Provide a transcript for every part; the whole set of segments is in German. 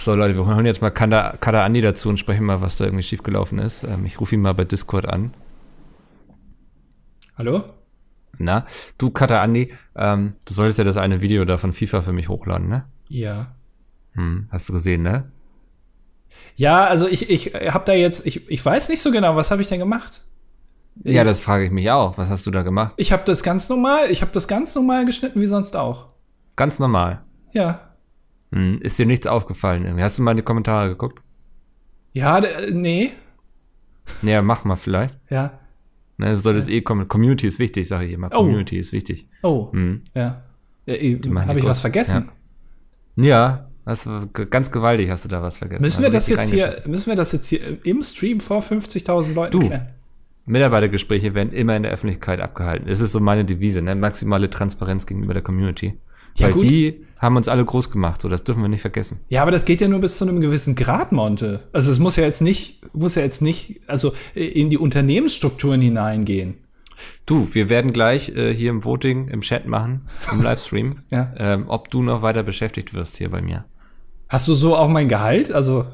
So Leute, wir holen jetzt mal Kada, Kada Andi dazu und sprechen mal, was da irgendwie schiefgelaufen ist. Ähm, ich rufe ihn mal bei Discord an. Hallo? Na, du Kada Andi, ähm, du solltest ja das eine Video da von FIFA für mich hochladen, ne? Ja. Hm, hast du gesehen, ne? Ja, also ich, ich habe da jetzt, ich, ich weiß nicht so genau, was habe ich denn gemacht? Ja, das frage ich mich auch. Was hast du da gemacht? Ich habe das ganz normal, ich habe das ganz normal geschnitten wie sonst auch. Ganz normal. Ja. Hm, ist dir nichts aufgefallen irgendwie? Hast du mal in die Kommentare geguckt? Ja, d- nee. Ja, mach mal vielleicht. Ja. Ne, soll das eh kommen. Community ist wichtig, sage ich immer. Oh. Community ist wichtig. Oh. Hm. Ja. ja machen habe ich was vergessen? Ja, hast du, g- ganz gewaltig hast du da was vergessen. Müssen wir Hast das jetzt hier, müssen wir das jetzt hier im Stream vor 50.000 Leuten Du. klären? Mitarbeitergespräche werden immer in der Öffentlichkeit abgehalten. Es ist so meine Devise, ne? Maximale Transparenz gegenüber der Community. Ja, Weil gut. die haben uns alle groß gemacht, so das dürfen wir nicht vergessen. Ja, aber das geht ja nur bis zu einem gewissen Grad, Monte. Also es muss ja jetzt nicht, muss ja jetzt nicht, also äh, in die Unternehmensstrukturen hineingehen. Du, wir werden gleich äh, hier im Voting, im Chat machen, im Livestream, Ja. ähm, ob du noch weiter beschäftigt wirst hier bei mir. Hast du so auch mein Gehalt? Also,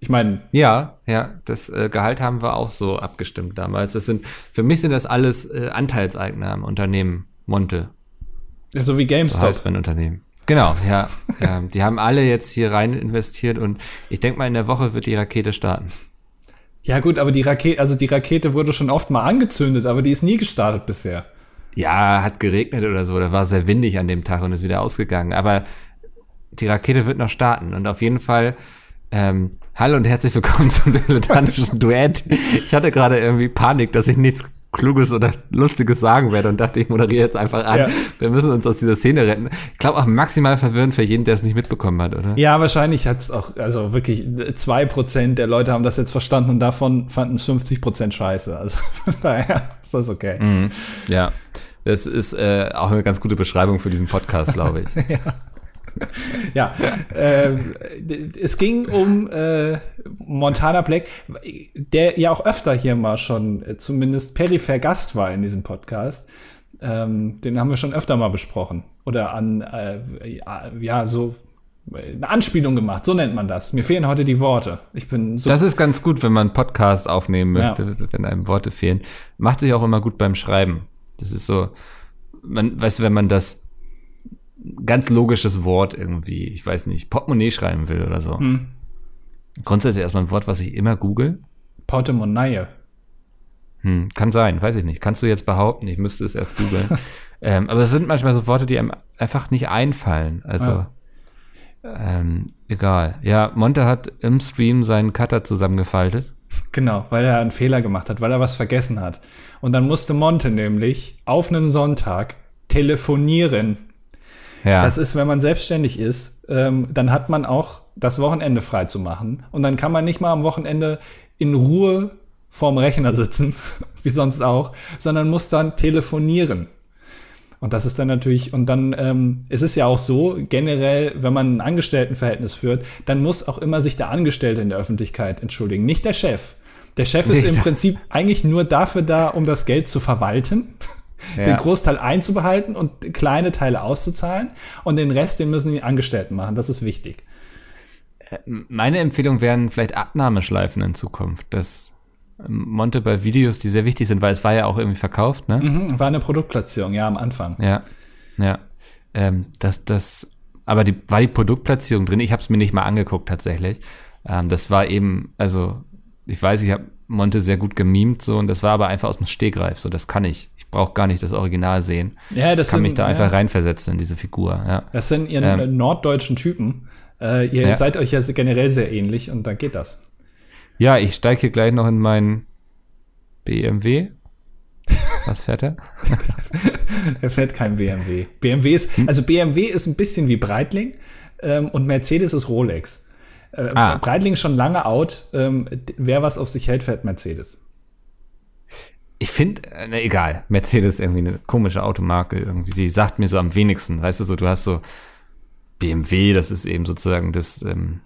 ich meine, Ja, ja, das äh, Gehalt haben wir auch so abgestimmt damals. Das sind, für mich sind das alles äh, Anteilseigner im Unternehmen Monte. So wie So GameStop. heißt mein Unternehmen. Genau, ja. ähm, die haben alle jetzt hier rein investiert und ich denke mal, in der Woche wird die Rakete starten. Ja gut, aber die Rakete, also die Rakete wurde schon oft mal angezündet, aber die ist nie gestartet bisher. Ja, hat geregnet oder so, da war sehr windig an dem Tag und ist wieder ausgegangen. Aber die Rakete wird noch starten und auf jeden Fall ähm, hallo und herzlich willkommen zum dilettantischen Duett. Ich hatte gerade irgendwie Panik, dass ich nichts Kluges oder Lustiges sagen werde und dachte, ich moderiere jetzt einfach an. Ja. Wir müssen uns aus dieser Szene retten. Ich glaube auch maximal verwirrend für jeden, der es nicht mitbekommen hat, oder? Ja, wahrscheinlich hat's auch, also wirklich zwei Prozent der Leute haben das jetzt verstanden und davon fanden es 50 Prozent scheiße. Also von daher ist das okay. Mhm. Ja, das ist äh, auch eine ganz gute Beschreibung für diesen Podcast, glaube ich. Ja, ähm, es ging um äh, Montana Black, der ja auch öfter hier mal schon äh, zumindest peripher Gast war in diesem Podcast. Ähm, den haben wir schon öfter mal besprochen. Oder an, äh, ja, ja, so äh, eine Anspielung gemacht, so nennt man das. Mir fehlen heute die Worte. Ich bin so. Das ist ganz gut, wenn man einen Podcast aufnehmen Ja. möchte, wenn einem Worte fehlen. Macht sich auch immer gut beim Schreiben. Das ist so, man, weißt du, wenn man das ganz logisches Wort irgendwie, ich weiß nicht, Portemonnaie schreiben will oder so. Hm. Grundsätzlich erstmal ein Wort, was ich immer google. Portemonnaie. Hm, kann sein, weiß ich nicht. Kannst du jetzt behaupten, ich müsste es erst googeln. ähm, aber es sind manchmal so Worte, die einem einfach nicht einfallen. Also, Ja. ähm, egal. Ja, Monte hat im Stream seinen Cutter zusammengefaltet. Genau, weil er einen Fehler gemacht hat, weil er was vergessen hat. Und dann musste Monte nämlich auf einen Sonntag telefonieren. Ja. Das ist, wenn man selbstständig ist, ähm, dann hat man auch das Wochenende frei zu machen. Und dann kann man nicht mal am Wochenende in Ruhe vorm Rechner sitzen, wie sonst auch, sondern muss dann telefonieren. Und das ist dann natürlich, und dann ähm, es ist ja auch so, generell, wenn man ein Angestelltenverhältnis führt, dann muss auch immer sich der Angestellte in der Öffentlichkeit entschuldigen, nicht der Chef. Der Chef ist Nicht im Prinzip eigentlich nur dafür da, um das Geld zu verwalten, den Ja. Großteil einzubehalten und kleine Teile auszuzahlen. Und den Rest, den müssen die Angestellten machen. Das ist wichtig. Meine Empfehlung wären vielleicht Abnahmeschleifen in Zukunft. Das ähm, Monte bei Videos, die sehr wichtig sind, weil es war ja auch irgendwie verkauft, ne? Mhm, war eine Produktplatzierung, ja, am Anfang. Ja, ja. Ähm, das, das, aber die, war die Produktplatzierung drin? Ich habe es mir nicht mal angeguckt tatsächlich. Ähm, das war eben, also ich weiß, ich habe Monte sehr gut gemimt so und das war aber einfach aus dem Stegreif. So, das kann ich. Ich brauche gar nicht das Original sehen. Ja, das Ich kann sind, mich da ja, einfach reinversetzen in diese Figur. Ja. Das sind ihr Ähm. äh, norddeutschen Typen. Äh, ihr Ja. seid euch ja generell sehr ähnlich und da geht das. Ja, ich steige hier gleich noch in meinen BMW. Was fährt er? Er fährt kein BMW. BMW ist, also BMW ist ein bisschen wie Breitling ähm, und Mercedes ist Rolex. Äh, Ah. Breitling ist schon lange out. Ähm, wer was auf sich hält, fährt Mercedes. Ich finde, äh, ne, egal, Mercedes ist irgendwie eine komische Automarke irgendwie. Die sagt mir so am wenigsten. Weißt du so, du hast so BMW, das ist eben sozusagen das ähm,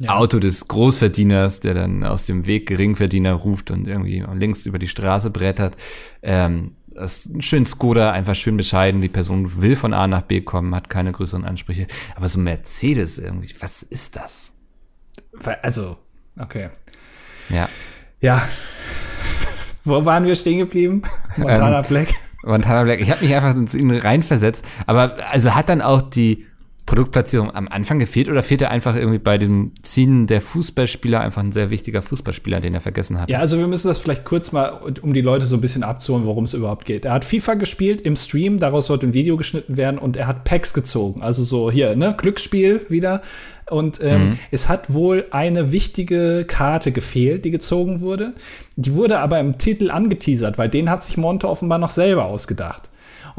Ja. Auto des Großverdieners, der dann aus dem Weg Geringverdiener ruft und irgendwie links über die Straße brettert. Ähm, das ist ein schön Skoda, einfach schön bescheiden. Die Person will von A nach B kommen, hat keine größeren Ansprüche. Aber so Mercedes irgendwie, was ist das? Also, okay. Ja. Ja. Wo waren wir stehen geblieben? Montana Ähm, Black. Montana Black. Ich habe mich einfach ins ihn reinversetzt. Aber also hat dann auch die Produktplatzierung am Anfang gefehlt oder fehlt er einfach irgendwie bei dem Ziehen der Fußballspieler einfach ein sehr wichtiger Fußballspieler, den er vergessen hat? Ja, also wir müssen das vielleicht kurz mal, um die Leute so ein bisschen abzuholen, worum es überhaupt geht. Er hat FIFA gespielt im Stream, daraus sollte ein Video geschnitten werden und er hat Packs gezogen. Also so hier, ne, Glücksspiel wieder. Und ähm, es hat wohl eine wichtige Karte gefehlt, die gezogen wurde. Die wurde aber im Titel angeteasert, weil den hat sich Monte offenbar noch selber ausgedacht.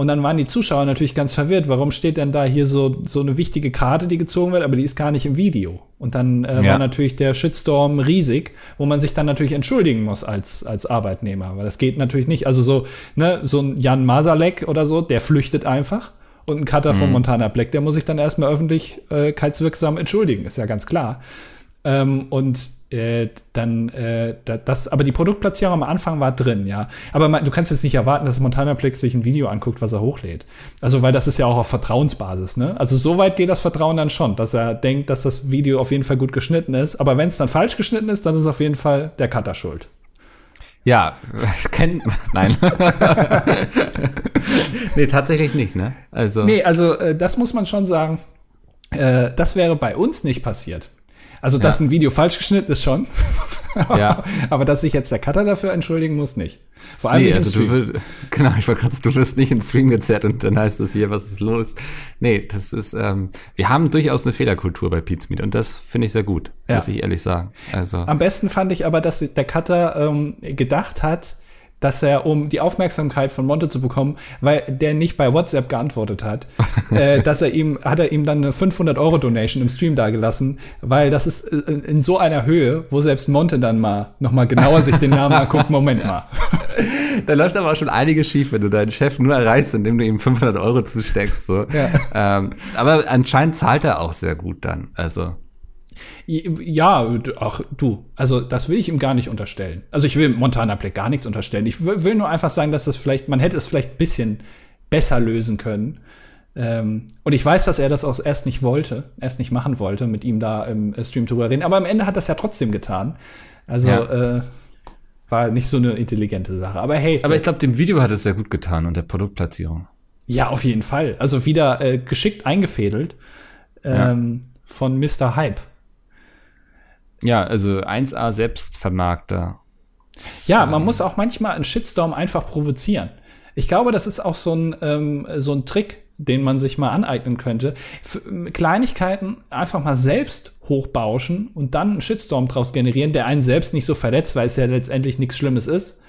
Und dann waren die Zuschauer natürlich ganz verwirrt. Warum steht denn da hier so, so eine wichtige Karte, die gezogen wird, aber die ist gar nicht im Video? Und dann äh, Ja. war natürlich der Shitstorm riesig, wo man sich dann natürlich entschuldigen muss als, als Arbeitnehmer. Weil das geht natürlich nicht. Also so, ne, so ein Jan Masalek oder so, der flüchtet einfach. Und ein Cutter von Montana Black, der muss sich dann erstmal öffentlichkeitswirksam entschuldigen, ist ja ganz klar. Ähm, und äh, dann, äh, da- das, aber die Produktplatzierung am Anfang war drin, ja. Aber man, du kannst jetzt nicht erwarten, dass Montana Plex sich ein Video anguckt, was er hochlädt. Also, weil das ist ja auch auf Vertrauensbasis, ne? Also, so weit geht das Vertrauen dann schon, dass er denkt, dass das Video auf jeden Fall gut geschnitten ist. Aber wenn es dann falsch geschnitten ist, dann ist auf jeden Fall der Cutter schuld. Ja, kennt Nein. nee, tatsächlich nicht, ne? Also. Nee, also, äh, das muss man schon sagen. Äh, das wäre bei uns nicht passiert. Also, dass Ja. ein Video falsch geschnitten ist schon. Ja. Aber dass sich jetzt der Cutter dafür entschuldigen muss, nicht. Vor allem Nee, nicht also du, wirst, genau, ich war gerade, du wirst nicht ins Stream gezerrt und dann heißt es hier, was ist los? Nee, das ist, ähm, wir haben durchaus eine Fehlerkultur bei Pete's Meet und das finde ich sehr gut, Ja. muss ich ehrlich sagen. Also, Am besten fand ich aber, dass der Cutter ähm, gedacht hat, dass er, um die Aufmerksamkeit von Monte zu bekommen, weil der nicht bei WhatsApp geantwortet hat, äh, dass er ihm, hat er ihm dann eine 500 Euro Donation im Stream dagelassen, weil das ist äh, in so einer Höhe, wo selbst Monte dann mal noch mal genauer sich den Namen anguckt, Moment mal. da läuft aber auch schon einiges schief, wenn du deinen Chef nur erreichst, indem du ihm 500 Euro zusteckst, so. Ja. Ähm, aber anscheinend zahlt er auch sehr gut dann, also. Ja, ach du, also das will ich ihm gar nicht unterstellen. Also ich will Montana Black gar nichts unterstellen. Ich will nur einfach sagen, dass das vielleicht, man hätte es vielleicht ein bisschen besser lösen können. Ähm, und ich weiß, dass er das auch erst nicht wollte, erst nicht machen wollte, mit ihm da im äh, Stream drüber reden. Aber am Ende hat das ja trotzdem getan. Also Ja. äh, war nicht so eine intelligente Sache. Aber hey, Aber ich glaube, dem Video hat es sehr gut getan und der Produktplatzierung. ja, auf jeden Fall. Also wieder äh, geschickt eingefädelt ähm, von Mr. Hype. Ja, also 1A Selbstvermarkter. Ja, man muss auch manchmal einen Shitstorm einfach provozieren. Ich glaube, das ist auch so ein, ähm, so ein Trick, den man sich mal aneignen könnte. F Kleinigkeiten einfach mal selbst hochbauschen und dann einen Shitstorm draus generieren, der einen selbst nicht so verletzt, weil es ja letztendlich nichts Schlimmes ist.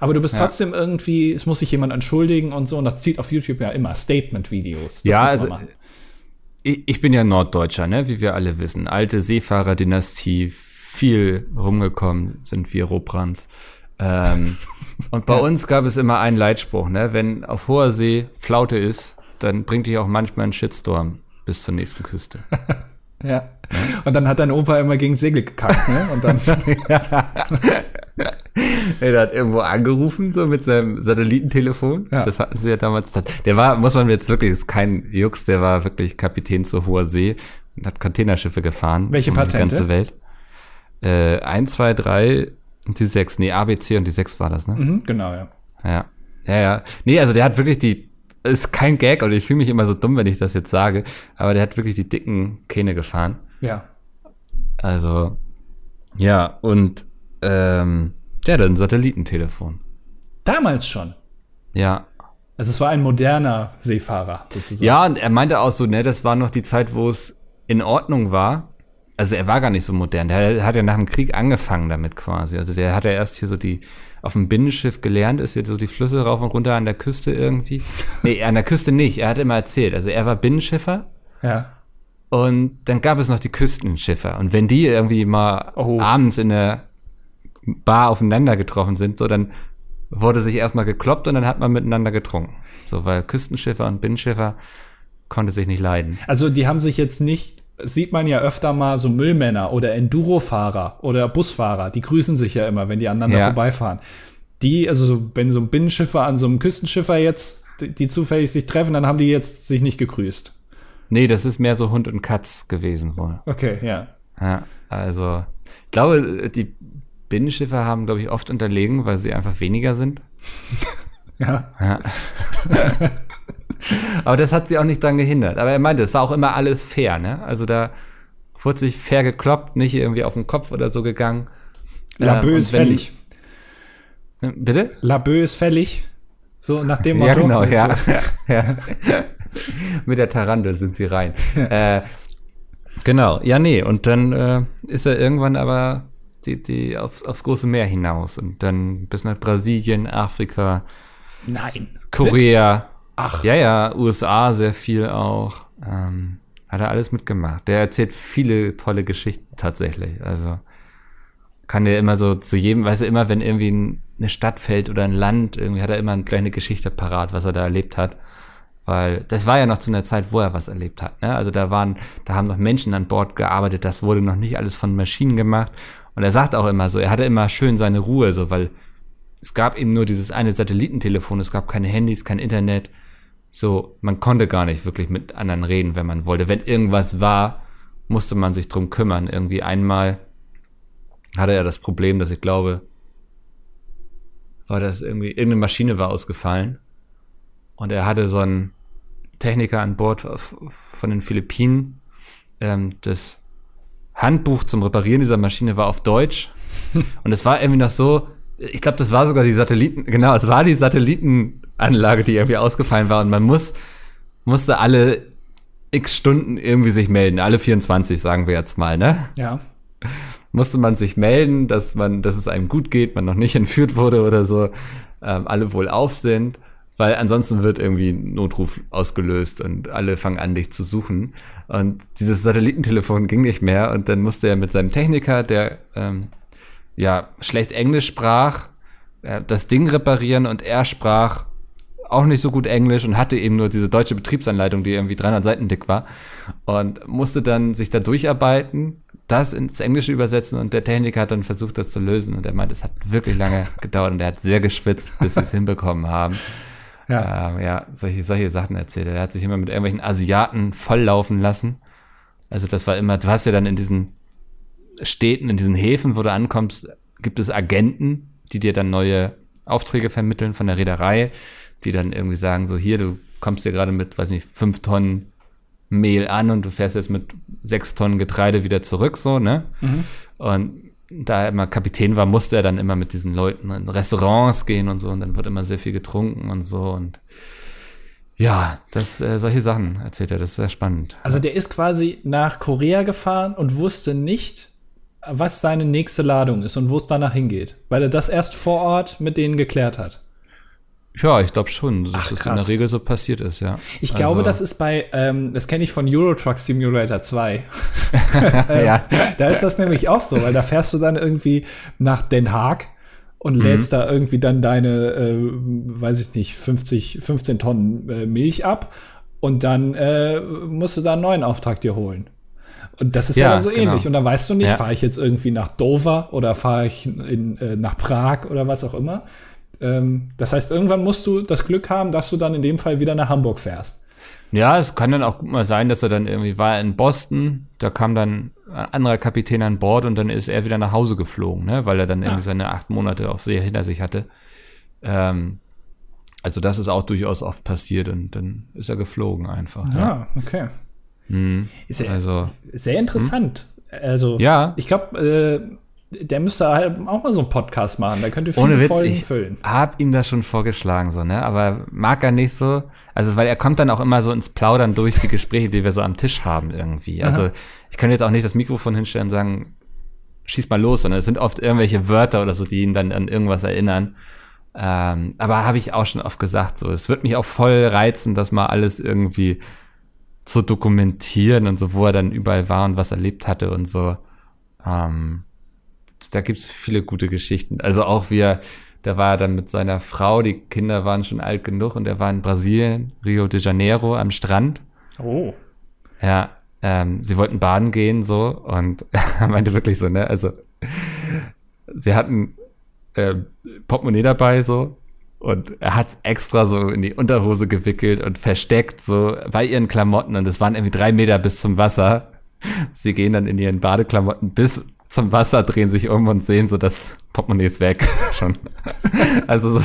Aber du bist Ja. trotzdem irgendwie, es muss sich jemand entschuldigen und so. Und das zieht auf YouTube ja immer Statement-Videos. Ja, also machen. Ich, bin ja Norddeutscher, ne, wie wir alle wissen. Alte Seefahrerdynastie, viel rumgekommen sind wir Robrands. Ähm, und bei uns gab es immer einen Leitspruch, ne, wenn auf hoher See Flaute ist, dann bringt dich auch manchmal ein Shitstorm bis zur nächsten Küste. Ja. Und dann hat dein Opa immer gegen Segel gekackt, ne? Und dann, Er hat irgendwo angerufen, so mit seinem Satellitentelefon. Ja. Das hatten sie ja damals. Der war, muss man jetzt wirklich, ist kein Jux, der war wirklich Kapitän zur hoher See und hat Containerschiffe gefahren. Welche um die Patente? ganze Welt. Äh, 1, 2, 3 und die 6. Nee, A, B, C und die 6 war das, ne? mhm, genau, ja. Ja. Ja, ja. Nee, also der hat wirklich die, ist kein Gag und ich fühle mich immer so dumm, wenn ich das jetzt sage, aber der hat wirklich die dicken Kähne gefahren. Ja. Also, ja, und ähm, der hat ein Satellitentelefon. Damals schon. Ja. Also es war ein moderner Seefahrer sozusagen. Ja, und er meinte auch so, ne, das war noch die Zeit, wo es in Ordnung war. Also er war gar nicht so modern. Der hat ja nach dem Krieg angefangen damit quasi. Also der hat ja erst hier so die auf dem Binnenschiff gelernt, ist jetzt so die Flüsse rauf und runter an der Küste irgendwie. Nee, an der Küste nicht. Er hat immer erzählt. Also er war Binnenschiffer ja. und dann gab es noch die Küstenschiffer. Und wenn die irgendwie mal Oh. abends in der Bar aufeinander getroffen sind, so dann wurde sich erstmal gekloppt und dann hat man miteinander getrunken. So, weil Küstenschiffer und Binnenschiffer konnte sich nicht leiden. Also die haben sich jetzt nicht, sieht man ja öfter mal so Müllmänner oder Endurofahrer oder Busfahrer, die grüßen sich ja immer, wenn die aneinander Ja. vorbeifahren. die, also so, wenn so ein Binnenschiffer an so einem Küstenschiffer jetzt, die, die zufällig sich treffen, dann haben die jetzt sich nicht gegrüßt. Nee, das ist mehr so Hund und Katz gewesen wohl. Okay, ja. Ja, also ich glaube, die Binnenschiffe haben, glaube ich, oft unterlegen, weil sie einfach weniger sind. Ja. Ja. Aber das hat sie auch nicht dran gehindert. Aber er meinte, es war auch immer alles fair, ne? Also da wurde sich fair gekloppt, nicht irgendwie auf den Kopf oder so gegangen. Labö Ähm, ist und wenn- fällig. Bitte? Labö ist fällig. So nach dem Motto. Ja, genau, Also, ja. ja. Mit der Tarantel sind sie rein. äh, genau, ja, nee. Und dann äh, ist er irgendwann aber die, die aufs, aufs große Meer hinaus und dann bis nach Brasilien, Afrika, Nein. Korea. Ach. Ja, ja, USA sehr viel auch. Ähm, hat er alles mitgemacht. Der erzählt viele tolle Geschichten tatsächlich. Also kann der immer so zu jedem, weißt du, immer wenn irgendwie ein, eine Stadt fällt oder ein Land, irgendwie hat er immer eine kleine Geschichte parat, was er da erlebt hat. Weil das war ja noch zu einer Zeit, wo er was erlebt hat. Ne? Also da waren, da haben noch Menschen an Bord gearbeitet, das wurde noch nicht alles von Maschinen gemacht. Und er sagt auch immer so, er hatte immer schön seine Ruhe, so, weil es gab eben nur dieses eine Satellitentelefon, es gab keine Handys, kein Internet. So, man konnte gar nicht wirklich mit anderen reden, wenn man wollte. Wenn irgendwas war, musste man sich drum kümmern. Irgendwie einmal hatte er das Problem, dass ich glaube, war das irgendwie, irgendeine Maschine war ausgefallen. Und er hatte so einen Techniker an Bord von den Philippinen. Ähm, das Handbuch zum Reparieren dieser Maschine war auf Deutsch. Und es war irgendwie noch so, ich glaube, das war sogar die Satelliten, genau, es war die Satellitenanlage, die irgendwie ausgefallen war. Und man muss, musste alle x Stunden irgendwie sich melden. Alle 24, sagen wir jetzt mal, ne? Ja. musste man sich melden, dass man, dass es einem gut geht, man noch nicht entführt wurde oder so, ähm, alle wohl auf sind, weil ansonsten wird irgendwie ein Notruf ausgelöst und alle fangen an, dich zu suchen. Und dieses Satellitentelefon ging nicht mehr. Und dann musste er mit seinem Techniker, der ähm, ja schlecht Englisch sprach, äh, das Ding reparieren. Und er sprach auch nicht so gut Englisch und hatte eben nur diese deutsche Betriebsanleitung, die irgendwie 300 Seiten dick war. Und musste dann sich da durcharbeiten, das ins Englische übersetzen. Und der Techniker hat dann versucht, das zu lösen. Und er meint, es hat wirklich lange gedauert. Und er hat sehr geschwitzt, bis sie es hinbekommen haben. Ja. Ähm, ja, solche, solche Sachen erzählt. er. Hat sich immer mit irgendwelchen Asiaten volllaufen lassen. Also das war immer, du hast ja dann in diesen Städten, in diesen Häfen, wo du ankommst, gibt es Agenten, die dir dann neue Aufträge vermitteln von der Reederei, die dann irgendwie sagen, so hier, du kommst hier gerade mit, weiß nicht, fünf Tonnen Mehl an und du fährst jetzt mit sechs Tonnen Getreide wieder zurück, so, ne? Und da er immer Kapitän war, musste er dann immer mit diesen Leuten in Restaurants gehen und so und dann wird immer sehr viel getrunken und so und ja, das, äh, solche Sachen erzählt er, das ist sehr spannend. Also der ist quasi nach Korea gefahren und wusste nicht, was seine nächste Ladung ist und wo es danach hingeht, weil er das erst vor Ort mit denen geklärt hat. Ja, ich glaube schon, dass Ach, das in der Regel so passiert ist, ja. Ich glaube, Also, das ist bei, ähm, das kenne ich von Euro Truck Simulator 2. ja, Da ist das nämlich auch so, weil da fährst du dann irgendwie nach Den Haag und lädst da irgendwie dann deine, äh, weiß ich nicht, 50, 15 Tonnen äh, Milch ab und dann äh, musst du da einen neuen Auftrag dir holen. Und das ist ja, Ja, dann so genau. ähnlich. Und dann weißt du nicht, Ja. fahre ich jetzt irgendwie nach Dover oder fahre ich in, äh, nach Prag oder was auch immer. Ähm, das heißt, irgendwann musst du das Glück haben, dass du dann in dem Fall wieder nach Hamburg fährst. Ja, es kann dann auch gut mal sein, dass er dann irgendwie war in Boston, da kam dann ein anderer Kapitän an Bord und dann ist er wieder nach Hause geflogen, ne, weil er dann irgendwie seine acht Monate auf See hinter sich hatte. Ähm, also das ist auch durchaus oft passiert und dann ist er geflogen einfach. Ja. Ja, okay. Mhm. Ist ja Also sehr interessant. Also, Ja. ich glaube, äh, der müsste halt auch mal so einen Podcast machen. Da könnte viele ohne Witz, Folgen ich füllen. hab ihm das schon vorgeschlagen, so, ne? Aber mag er nicht so. Also, weil er kommt dann auch immer so ins Plaudern durch die Gespräche, die wir so am Tisch haben irgendwie. Also, ich kann jetzt auch nicht das Mikrofon hinstellen und sagen, schieß mal los, sondern es sind oft irgendwelche Wörter oder so, die ihn dann an irgendwas erinnern. Ähm, aber habe ich auch schon oft gesagt, so, es wird mich auch voll reizen, das mal alles irgendwie zu dokumentieren und so, wo er dann überall war und was erlebt hatte und so. Ähm, da gibt's viele gute Geschichten. Also auch wie er, der war dann mit seiner Frau, die Kinder waren schon alt genug und er war in Brasilien, Rio de Janeiro am Strand. Oh. Ja, ähm, sie wollten baden gehen so und er meinte wirklich so, ne, also sie hatten äh, Portemonnaie dabei, so. Und er hat extra so in die Unterhose gewickelt und versteckt, so bei ihren Klamotten. Und es waren irgendwie drei Meter bis zum Wasser. Sie gehen dann in ihren Badeklamotten bis zum Wasser, drehen sich um und sehen so, das Portemonnaie ist weg schon. also so,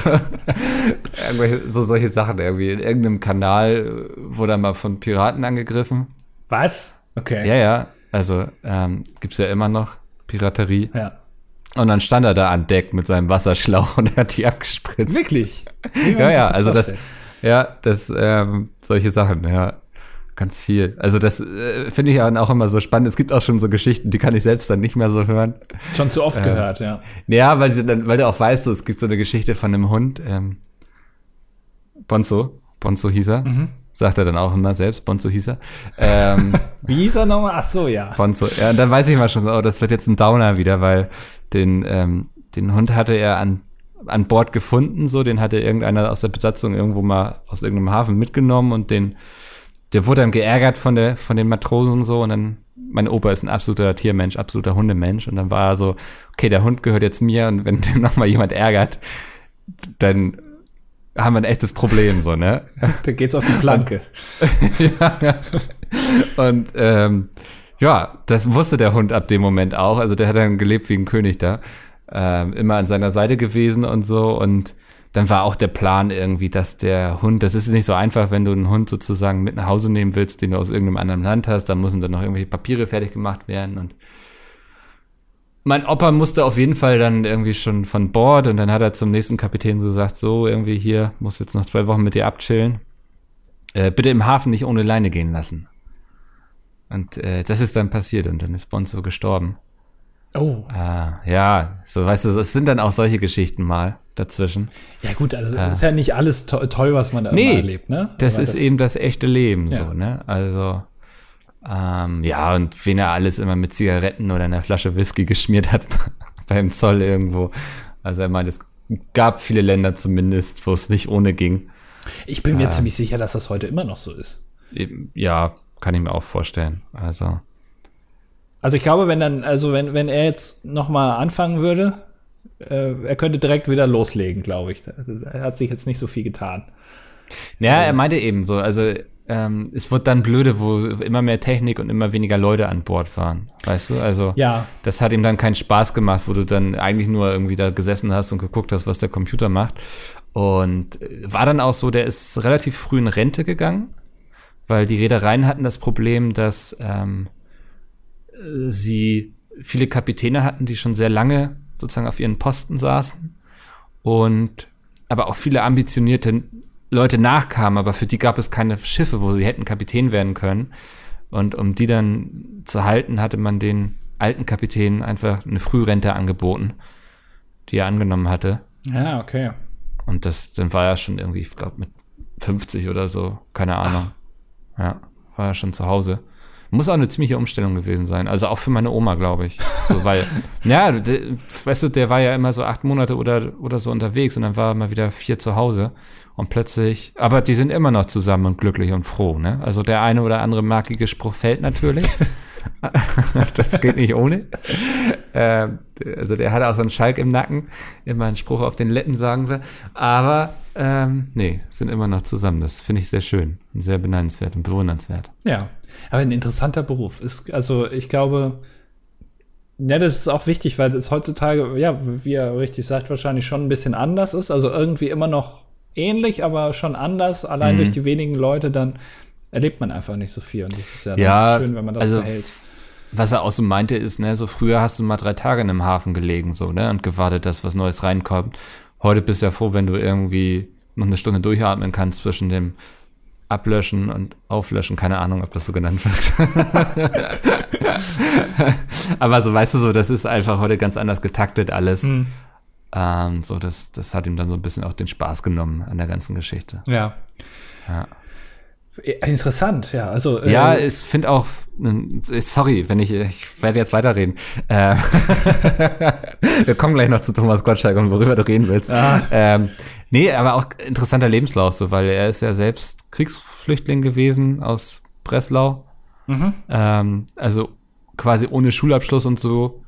so solche Sachen irgendwie. In irgendeinem Kanal wurde er mal von Piraten angegriffen. Was? Okay. Ja, ja. Also ähm, gibt ja immer noch Piraterie. Ja. Und dann stand er da an Deck mit seinem Wasserschlauch und hat die abgespritzt. Wirklich? Ja, ja, also das, ja, das, ähm, solche Sachen, ja. Ganz viel. Also das äh, finde ich dann auch immer so spannend. Es gibt auch schon so Geschichten, die kann ich selbst dann nicht mehr so hören. Schon zu oft ähm, gehört, ja. Ja, weil, sie dann, weil du auch weißt, so, es gibt so eine Geschichte von einem Hund, ähm, Bonzo, Bonzo hieß er. Mhm. Sagt er dann auch immer selbst, Bonzo hieß er. Ähm, Wie hieß er nochmal? Ach so, ja. Bonzo, ja, und dann weiß ich mal schon so, oh, das wird jetzt ein Downer wieder, weil den, ähm, den Hund hatte er an, an Bord gefunden, so, den hatte irgendeiner aus der Besatzung irgendwo mal aus irgendeinem Hafen mitgenommen und den, der wurde dann geärgert von der, von den Matrosen so und dann, mein Opa ist ein absoluter Tiermensch, absoluter Hundemensch und dann war er so, okay, der Hund gehört jetzt mir und wenn den nochmal jemand ärgert, dann haben wir ein echtes Problem, so, ne? da geht's auf die Planke. ja, ja. Und ähm, ja, das wusste der Hund ab dem Moment auch. Also der hat dann gelebt wie ein König da. Ähm, immer an seiner Seite gewesen und so. Und dann war auch der Plan irgendwie, dass der Hund, das ist nicht so einfach, wenn du einen Hund sozusagen mit nach Hause nehmen willst, den du aus irgendeinem anderen Land hast, dann müssen dann noch irgendwelche Papiere fertig gemacht werden und mein Opa musste auf jeden Fall dann irgendwie schon von Bord und dann hat er zum nächsten Kapitän so gesagt, so irgendwie hier, muss jetzt noch zwei Wochen mit dir abchillen. Äh, bitte im Hafen nicht ohne Leine gehen lassen. Und äh, das ist dann passiert und dann ist Bonzo gestorben. Oh. Ah, ja, so weißt du, es sind dann auch solche Geschichten mal dazwischen. Ja gut, also äh, ist ja nicht alles to toll, was man da nee, erlebt, ne? Das Aber ist das eben das echte Leben ja. so, ne? Also ähm, ja, und wen er alles immer mit Zigaretten oder einer Flasche Whisky geschmiert hat beim Zoll irgendwo. Also er meint, es gab viele Länder zumindest, wo es nicht ohne ging. Ich bin mir äh, ziemlich sicher, dass das heute immer noch so ist. Ja, kann ich mir auch vorstellen. Also. Also ich glaube, wenn dann, also wenn, wenn er jetzt noch mal anfangen würde, äh, er könnte direkt wieder loslegen, glaube ich. Er hat sich jetzt nicht so viel getan. Ja, er meinte eben so, also ähm, es wird dann blöde, wo immer mehr Technik und immer weniger Leute an Bord waren. Weißt du? Also, ja. das hat ihm dann keinen Spaß gemacht, wo du dann eigentlich nur irgendwie da gesessen hast und geguckt hast, was der Computer macht. Und äh, war dann auch so, der ist relativ früh in Rente gegangen, weil die Reedereien hatten das Problem, dass ähm, sie viele Kapitäne hatten, die schon sehr lange sozusagen auf ihren Posten saßen und aber auch viele ambitionierte Leute nachkamen, aber für die gab es keine Schiffe, wo sie hätten Kapitän werden können. Und um die dann zu halten, hatte man den alten Kapitänen einfach eine Frührente angeboten, die er angenommen hatte. Ja, okay. Und das, dann war er schon irgendwie, ich glaube, mit 50 oder so, keine Ahnung. Ach. Ja, war er schon zu Hause. Muss auch eine ziemliche Umstellung gewesen sein. Also auch für meine Oma, glaube ich. So, weil, ja, de, weißt du, der war ja immer so acht Monate oder, oder so unterwegs und dann war er mal wieder vier zu Hause. Und plötzlich, aber die sind immer noch zusammen und glücklich und froh, ne? Also der eine oder andere markige Spruch fällt natürlich. das geht nicht ohne. Ähm, also der hat auch so einen Schalk im Nacken, immer einen Spruch auf den Letten, sagen wir. Aber ähm, nee, sind immer noch zusammen. Das finde ich sehr schön und sehr benennenswert und bewundernswert. Ja, aber ein interessanter Beruf. Ist, also ich glaube, ja, das ist auch wichtig, weil es heutzutage, ja, wie er richtig sagt, wahrscheinlich schon ein bisschen anders ist. Also irgendwie immer noch ähnlich, aber schon anders. Allein mhm. durch die wenigen Leute, dann erlebt man einfach nicht so viel. Und das ist ja, ja schön, wenn man das also, behält. Was er auch so meinte, ist, ne, so früher hast du mal drei Tage in einem Hafen gelegen, so, ne, und gewartet, dass was Neues reinkommt. Heute bist du ja froh, wenn du irgendwie noch eine Stunde durchatmen kannst zwischen dem Ablöschen und Auflöschen. Keine Ahnung, ob das so genannt wird. Aber so, weißt du, so, das ist einfach heute ganz anders getaktet alles. Mhm. Ähm, so, das, das hat ihm dann so ein bisschen auch den Spaß genommen an der ganzen Geschichte. Ja. Ja. Interessant, ja. Also äh, ja, ich finde auch. Äh, sorry, wenn ich ich werde jetzt weiterreden. Äh, wir kommen gleich noch zu Thomas Gottschalk und worüber du reden willst. Ah. Ähm, nee, aber auch interessanter Lebenslauf, so weil er ist ja selbst Kriegsflüchtling gewesen aus Breslau. Mhm. Ähm, also quasi ohne Schulabschluss und so.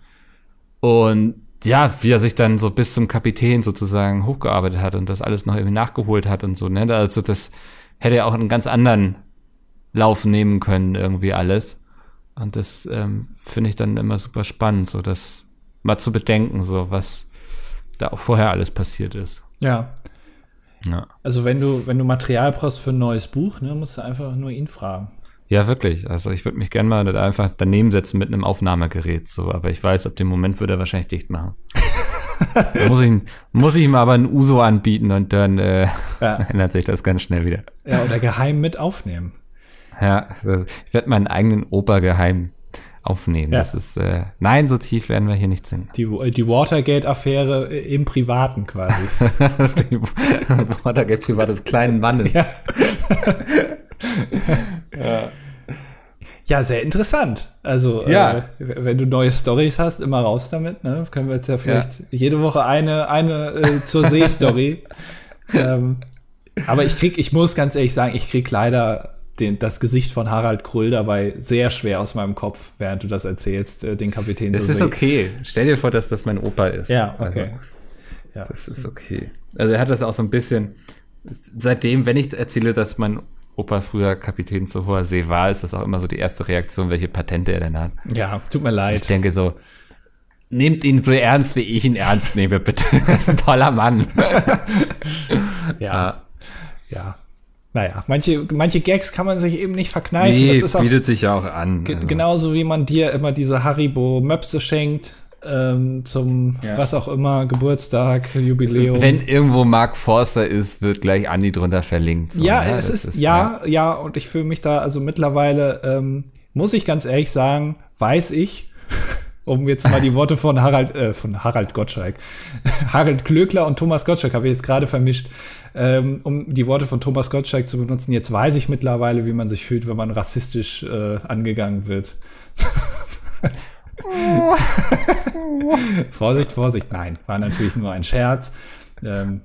Und ja, wie er sich dann so bis zum Kapitän sozusagen hochgearbeitet hat und das alles noch irgendwie nachgeholt hat und so, ne? Also das hätte ja auch einen ganz anderen Lauf nehmen können, irgendwie alles. Und das ähm, finde ich dann immer super spannend, so das mal zu bedenken, so was da auch vorher alles passiert ist. Ja. Ja, Also wenn du, wenn du Material brauchst für ein neues Buch, ne, musst du einfach nur ihn fragen. ja wirklich. Also ich würde mich gerne mal einfach daneben setzen mit einem Aufnahmegerät, so. Aber ich weiß, ab dem Moment würde er wahrscheinlich dicht machen. Muss, ich, muss ich ihm aber ein Uso anbieten und dann äh, Ja. ändert sich das ganz schnell wieder. Ja, oder geheim mit aufnehmen. Ja, also ich werde meinen eigenen Opa geheim aufnehmen. Ja. Das ist, äh, nein, so tief werden wir hier nicht singen. Die, die Watergate-Affäre im Privaten quasi. Die Watergate Privat des kleinen Mannes. ja. ja, sehr interessant. Also, Ja. äh, wenn du neue Stories hast, immer raus damit. Ne? Können wir jetzt ja vielleicht jede Woche eine, eine äh, zur See-Story. ähm, aber ich krieg, ich muss ganz ehrlich sagen, ich krieg leider den, das Gesicht von Harald Krull dabei sehr schwer aus meinem Kopf, während du das erzählst, äh, den Kapitän Das zur ist See. okay. Stell dir vor, dass das mein Opa ist. Ja, okay. Also, Ja. das ist okay. Also er hat das auch so ein bisschen, seitdem, wenn ich erzähle, dass mein Opa früher Kapitän zu hoher See war, ist das auch immer so die erste Reaktion, welche Patente er denn hat. ja, tut mir Ich leid. denke so, nehmt ihn so ernst, wie ich ihn ernst nehme, bitte. Das ist ein toller Mann. Ja, ja. Naja, manche, manche Gags kann man sich eben nicht verkneifen. Nee, das ist auch bietet sich ja auch an. Ge Also, Genauso wie man dir immer diese Haribo-Möpse schenkt ähm, zum Ja. was auch immer, Geburtstag, Jubiläum. Wenn irgendwo Mark Forster ist, wird gleich Andi drunter verlinkt. so, ja, ne? es Das ist, ja, ja, und ich fühle mich da, also mittlerweile, ähm, muss ich ganz ehrlich sagen, weiß ich, um jetzt mal die Worte von Harald, äh, von Harald Gottschalk, Harald Klöckler und Thomas Gottschalk habe ich jetzt gerade vermischt, ähm, um die Worte von Thomas Gottschalk zu benutzen. Jetzt weiß ich mittlerweile, wie man sich fühlt, wenn man rassistisch äh, angegangen wird. Vorsicht, Vorsicht. Nein, war natürlich nur ein Scherz. Ähm,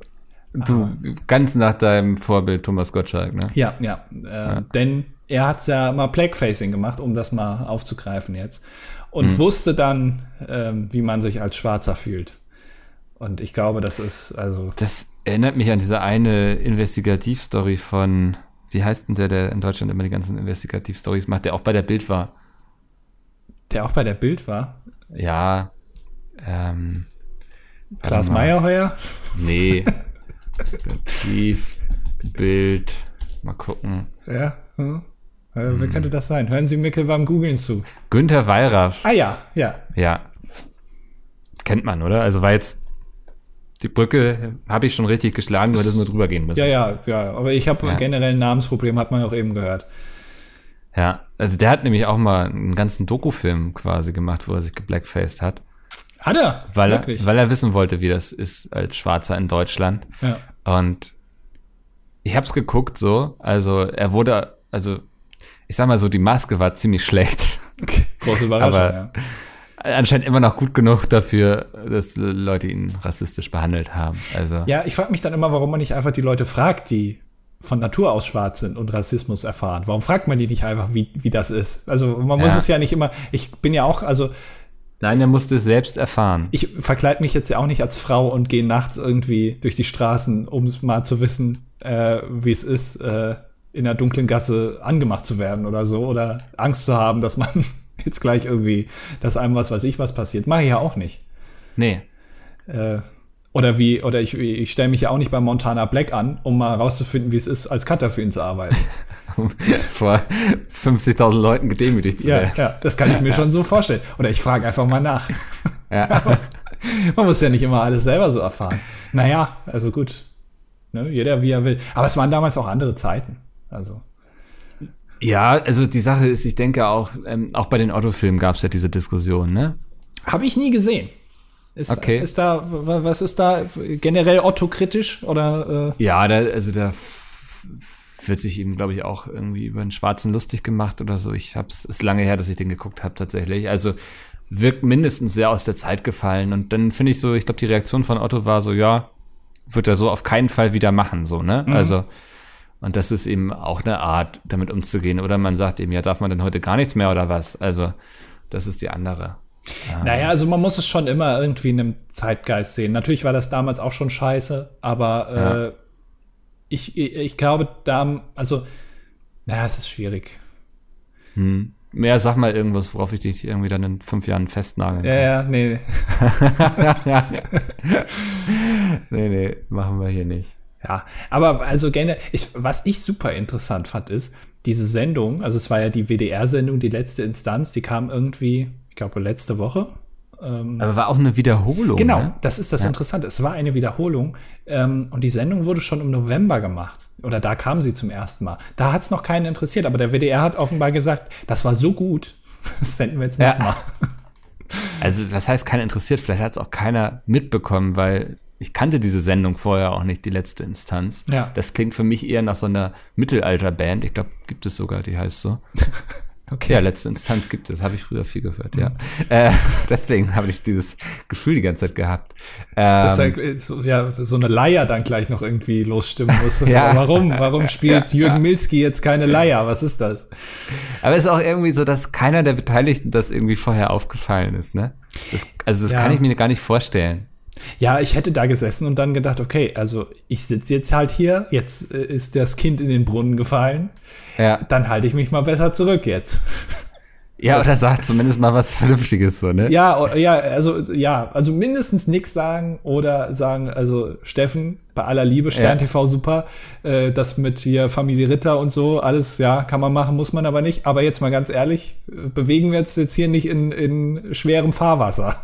Du, ganz nach deinem Vorbild Thomas Gottschalk, ne? Ja, ja. Äh, Denn er hat ja mal Blackfacing gemacht, um das mal aufzugreifen jetzt. Und wusste dann, ähm, wie man sich als Schwarzer fühlt. Und ich glaube, das ist, also, Das erinnert mich an diese eine Investigativstory von, wie heißt denn der, der in Deutschland immer die ganzen Investigativstories macht, der auch bei der Bild war. Der auch bei der Bild war. Ja, ähm, Klaas. Meyerheuer. nee. Tief, Bild, mal gucken. Ja. Hm. Äh, Wer könnte das sein? Hören Sie Mickel beim Googlen zu. Günther Wallraff, Ah ja, ja. ja. Kennt man, oder? Also war jetzt, die Brücke habe ich schon richtig geschlagen, du hättest nur drüber gehen müssen. Ja, ja, ja. Aber ich habe Ja. generell ein Namensproblem, hat man auch eben gehört. Ja, also der hat nämlich auch mal einen ganzen Dokufilm quasi gemacht, wo er sich geblackfaced hat. Hat er? Weil er, Wirklich? weil er wissen wollte, wie das ist als Schwarzer in Deutschland. ja. Und ich hab's geguckt so, also er wurde, also ich sag mal so, die Maske war ziemlich schlecht. Große Überraschung, Aber- ja. Anscheinend immer noch gut genug dafür, dass Leute ihn rassistisch behandelt haben. Also Ja, ich frage mich dann immer, warum man nicht einfach die Leute fragt, die von Natur aus schwarz sind und Rassismus erfahren. Warum fragt man die nicht einfach, wie, wie das ist? Also man muss Ja. es ja nicht immer, ich bin ja auch, also nein, er musste es selbst erfahren. ich verkleide mich jetzt ja auch nicht als Frau und gehe nachts irgendwie durch die Straßen, um mal zu wissen, äh, wie es ist, äh, in einer dunklen Gasse angemacht zu werden oder so. Oder Angst zu haben, dass man jetzt gleich irgendwie, dass einem was weiß ich was passiert. Mache ich ja auch nicht. Nee. Äh, oder wie, oder ich, ich stelle mich ja auch nicht bei Montana Black an, um mal rauszufinden, wie es ist, als Cutter für ihn zu arbeiten. Vor 50.000 Leuten gedemütigt zu ja, werden. ja, das kann ich mir schon so vorstellen. Oder ich frage einfach mal nach. Ja. Man muss ja nicht immer alles selber so erfahren. Naja, also gut. Ne, jeder wie er will. Aber es waren damals auch andere Zeiten. Also. ja, also die Sache ist, ich denke auch, ähm, auch bei den Otto-Filmen gab es ja diese Diskussion, ne? Habe ich nie gesehen. Ist, Okay. ist da, wa- was ist da generell Otto kritisch oder äh, Ja, da, also da wird sich ihm, glaube ich, auch irgendwie über einen Schwarzen lustig gemacht oder so. Ich hab's, ist lange her, dass ich den geguckt habe tatsächlich. Also wirkt mindestens sehr aus der Zeit gefallen. Und dann finde ich so, ich glaube, die Reaktion von Otto war so, ja, wird er so auf keinen Fall wieder machen, so, ne? Also, und das ist eben auch eine Art, damit umzugehen. Oder man sagt eben, ja, darf man denn heute gar nichts mehr oder was? Also, das ist die andere. Naja, also man muss es schon immer irgendwie in einem Zeitgeist sehen. Natürlich war das damals auch schon scheiße, aber Ja. äh, ich, ich, ich glaube, da, also, naja, es ist schwierig. Ja, sag mal irgendwas, worauf ich dich irgendwie dann in fünf Jahren festnageln Ja, ja, nee. Nee, nee, machen wir hier nicht. Ja, aber also gerne, ich, was ich super interessant fand, ist, diese Sendung, also es war ja die WDR-Sendung, die letzte Instanz, die kam irgendwie, ich glaube, letzte Woche. Aber war auch eine Wiederholung. Genau, Ne? das ist das Interessante. Es war eine Wiederholung ähm, und die Sendung wurde schon im November gemacht. Oder da kam sie zum ersten Mal. Da hat es noch keinen interessiert, aber der WDR hat offenbar gesagt, das war so gut, das senden wir jetzt Ja. nochmal. Also, was heißt keiner interessiert? Vielleicht hat es auch keiner mitbekommen, weil ich kannte diese Sendung vorher auch nicht, die letzte Instanz. Ja. Das klingt für mich eher nach so einer Mittelalterband. Ich glaube, gibt es sogar, die heißt so. Okay. Ja, letzte Instanz gibt es, habe ich früher viel gehört, ja. Äh, deswegen habe ich dieses Gefühl die ganze Zeit gehabt. Dass Ähm, er, so, ja, so eine Leier dann gleich noch irgendwie losstimmen muss. Ja. Warum? Warum spielt Jürgen Milski jetzt keine Leier? Was ist das? aber es ist auch irgendwie so, dass keiner der Beteiligten das irgendwie vorher aufgefallen ist, ne? Das, also das Ja. kann ich mir gar nicht vorstellen. Ja, ich hätte da gesessen und dann gedacht, okay, also ich sitze jetzt halt hier, jetzt äh, ist das Kind in den Brunnen gefallen, Ja. dann halte ich mich mal besser zurück jetzt. Ja, oder sagt zumindest mal was Vernünftiges so, ne? Ja, ja, also ja, also mindestens nix sagen oder sagen, also Steffen, bei aller Liebe, Stern TV super, äh, das mit hier Familie Ritter und so, alles, ja, kann man machen, muss man aber nicht. Aber jetzt mal ganz ehrlich, äh, bewegen wir uns jetzt hier nicht in, in schwerem Fahrwasser.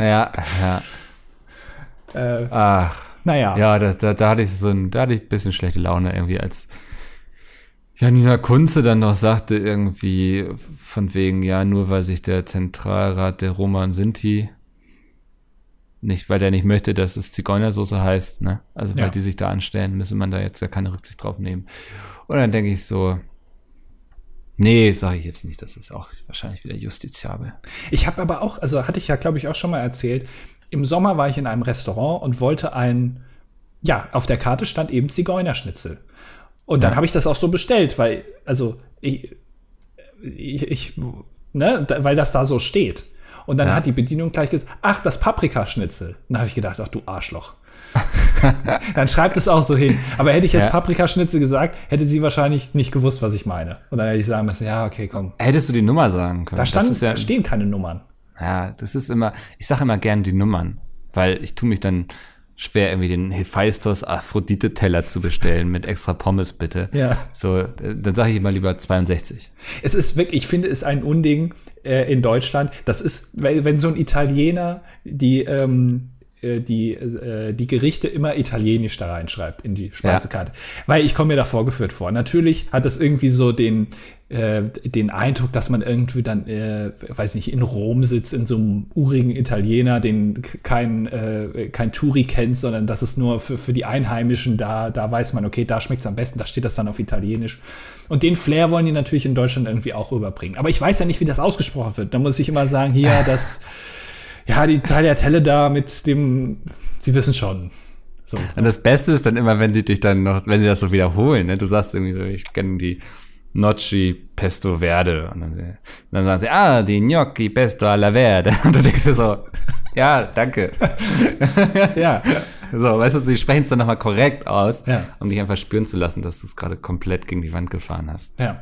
Ja, ja. Äh, Ach. naja. Ja, da, da, da hatte ich so ein, da hatte ich ein bisschen schlechte Laune irgendwie, als Janina Kunze dann noch sagte irgendwie von wegen, ja, nur weil sich der Zentralrat der Roma und Sinti nicht, weil der nicht möchte, dass es Zigeunersoße heißt, ne? Also weil Ja. die sich da anstellen, müsse man da jetzt ja keine Rücksicht drauf nehmen. Und dann denke ich so, nee, sage ich jetzt nicht, das ist auch wahrscheinlich wieder justiziabel. Ich habe aber auch, also hatte ich ja, glaube ich, auch schon mal erzählt, im Sommer war ich in einem Restaurant und wollte ein, ja, auf der Karte stand eben Zigeunerschnitzel. Und dann habe ich das auch so bestellt, weil, also, ich, ich, ich ne, weil das da so steht. Und dann Ja. hat die Bedienung gleich gesagt, ach, das Paprikaschnitzel. Dann habe ich gedacht, ach du Arschloch. dann schreibt es auch so hin. Aber hätte ich jetzt Ja. Paprikaschnitzel gesagt, hätte sie wahrscheinlich nicht gewusst, was ich meine. Und dann hätte ich sagen müssen, ja, okay, komm. Hättest du die Nummer sagen können? Da stand, ja, stehen keine Nummern. Ja, das ist immer, ich sage immer gern die Nummern, weil ich tue mich dann schwer, irgendwie den Hephaistos Aphrodite-Teller zu bestellen mit extra Pommes bitte. Ja. So, dann sage ich immer lieber 62. Es ist wirklich, ich finde, es ein Unding äh, in Deutschland. Das ist, wenn so ein Italiener die, ähm, äh, die, äh, die Gerichte immer italienisch da reinschreibt in die Speisekarte. Weil ich komme mir da vorgeführt vor. Natürlich hat es irgendwie so den, äh, den Eindruck, dass man irgendwie dann, äh, weiß nicht, in Rom sitzt, in so einem urigen Italiener, den kein, äh, kein Touri kennt, sondern das ist nur für, für die Einheimischen da, da weiß man, okay, da schmeckt es am besten, da steht das dann auf Italienisch. Und den Flair wollen die natürlich in Deutschland irgendwie auch rüberbringen. Aber ich weiß ja nicht, wie das ausgesprochen wird. Da muss ich immer sagen, hier, das, ja, die Tagliatelle da mit dem, Sie wissen schon. So. Und das Beste ist dann immer, wenn sie dich dann noch, wenn sie das so wiederholen, ne? Du sagst irgendwie so, ich kenne die Gnocchi Pesto Verde. Und dann, dann sagen sie, ah, die Gnocchi Pesto alla Verde. Und du denkst dir so, ja, danke. Ja, So, weißt du, sie sprechen es dann nochmal korrekt aus, Ja. um dich einfach spüren zu lassen, dass du es gerade komplett gegen die Wand gefahren hast. ja.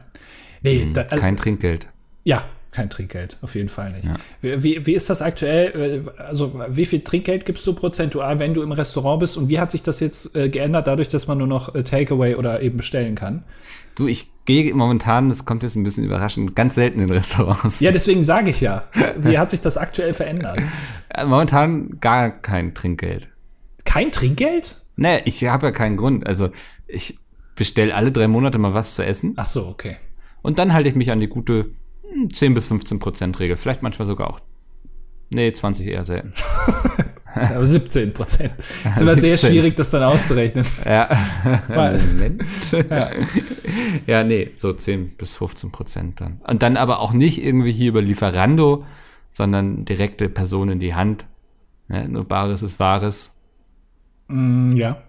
Nee, da, also, Kein Trinkgeld. ja, kein Trinkgeld, auf jeden Fall nicht. Wie, wie, wie ist das aktuell? äh, Also, wie viel Trinkgeld gibst du prozentual, wenn du im Restaurant bist? Und wie hat sich das jetzt äh, geändert, dadurch, dass man nur noch äh, Takeaway oder eben bestellen kann? Du, ich gehe momentan, das kommt jetzt ein bisschen überraschend, ganz selten in Restaurants. Ja, deswegen sage ich ja. Wie hat sich das aktuell verändert? Äh, Momentan gar kein Trinkgeld. Kein Trinkgeld? Nee, ich habe ja keinen Grund. Also ich bestelle alle drei Monate mal was zu essen Ach so, okay. und dann halte ich mich an die gute 10 bis 15 Prozent Regel. Vielleicht manchmal sogar auch. Nee, 20 eher selten. Aber 17 Prozent. Ist immer sehr 17. schwierig, das dann auszurechnen. Ja. Moment. Ja. nee, so 10 bis 15 Prozent dann. Und dann aber auch nicht irgendwie hier über Lieferando, sondern direkte Person in die Hand. Ne, nur Bares ist Wahres. Mm, ja.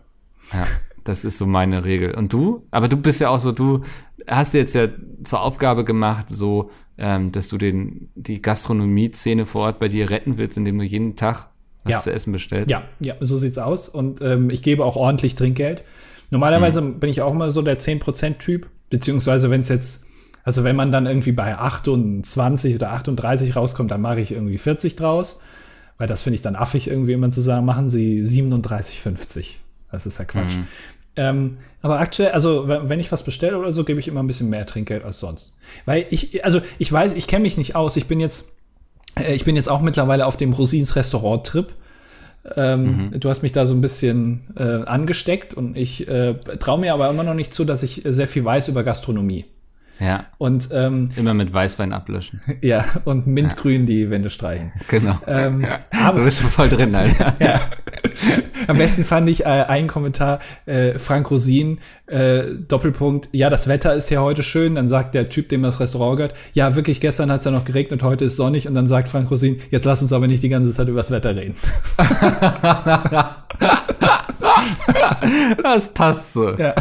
Ja, das ist so meine Regel. Und du? Aber du bist ja auch so, du hast dir jetzt ja zur Aufgabe gemacht, so ähm, dass du den, die Gastronomie-Szene vor Ort bei dir retten willst, indem du jeden Tag was Ja. zu essen bestellst. Ja, ja, so sieht's aus. Und ähm, ich gebe auch ordentlich Trinkgeld. Normalerweise bin ich auch immer so der 10%-Typ, beziehungsweise wenn es jetzt, also wenn man dann irgendwie bei 28 oder 38 rauskommt, dann mache ich irgendwie 40 draus. Weil das finde ich dann affig, irgendwie immer zu sagen, machen Sie 37,50. Das ist ja Quatsch. Ähm, aber aktuell, also wenn ich was bestelle oder so, gebe ich immer ein bisschen mehr Trinkgeld als sonst. Weil ich, also ich weiß, ich kenne mich nicht aus. Ich bin jetzt, äh, ich bin jetzt auch mittlerweile auf dem Rosins Restaurant-Trip. Ähm, Du hast mich da so ein bisschen äh, angesteckt und ich äh, traue mir aber immer noch nicht zu, dass ich äh, sehr viel weiß über Gastronomie. Ja, Und ähm, immer mit Weißwein ablöschen. ja, und Mintgrün die Wände streichen. Genau. Ähm, Du aber bist schon voll drin, Alter. am besten fand ich äh, einen Kommentar, äh, Frank Rosin, äh, Doppelpunkt, ja, das Wetter ist ja heute schön. Dann sagt der Typ, dem das Restaurant gehört, ja, wirklich, gestern hat es ja noch geregnet, heute ist sonnig. Und dann sagt Frank Rosin, jetzt lass uns aber nicht die ganze Zeit über das Wetter reden. Das passt so. Ja.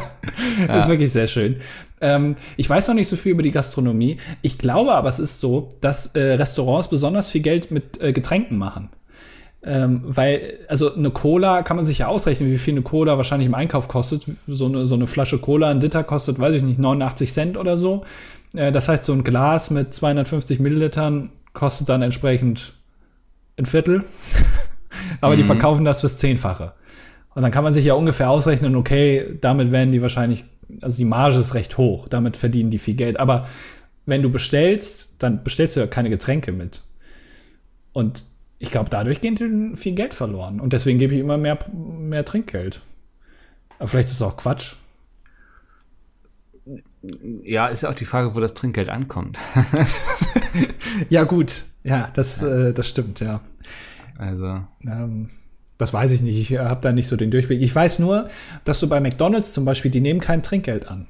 Das ist wirklich sehr schön. Ähm, ich weiß noch nicht so viel über die Gastronomie. Ich glaube aber, es ist so, dass äh, Restaurants besonders viel Geld mit äh, Getränken machen. Ähm, weil, also eine Cola kann man sich ja ausrechnen, wie viel eine Cola wahrscheinlich im Einkauf kostet. So eine, so eine Flasche Cola, ein Liter kostet, weiß ich nicht, 89 Cent oder so. Äh, das heißt, so ein Glas mit 250 Millilitern kostet dann entsprechend ein Viertel. aber die verkaufen das fürs Zehnfache. Und dann kann man sich ja ungefähr ausrechnen, okay, damit werden die wahrscheinlich, also die Marge ist recht hoch, damit verdienen die viel Geld. Aber wenn du bestellst, dann bestellst du ja keine Getränke mit. Und ich glaube, dadurch geht denen viel Geld verloren. Und deswegen gebe ich immer mehr, mehr Trinkgeld. Aber vielleicht ist es auch Quatsch. Ja, ist ja auch die Frage, wo das Trinkgeld ankommt. Ja, gut. Ja, das, Äh, das stimmt, ja. Also, Ähm, das weiß ich nicht. Ich habe da nicht so den Durchblick. Ich weiß nur, dass du bei McDonalds zum Beispiel, die nehmen kein Trinkgeld an.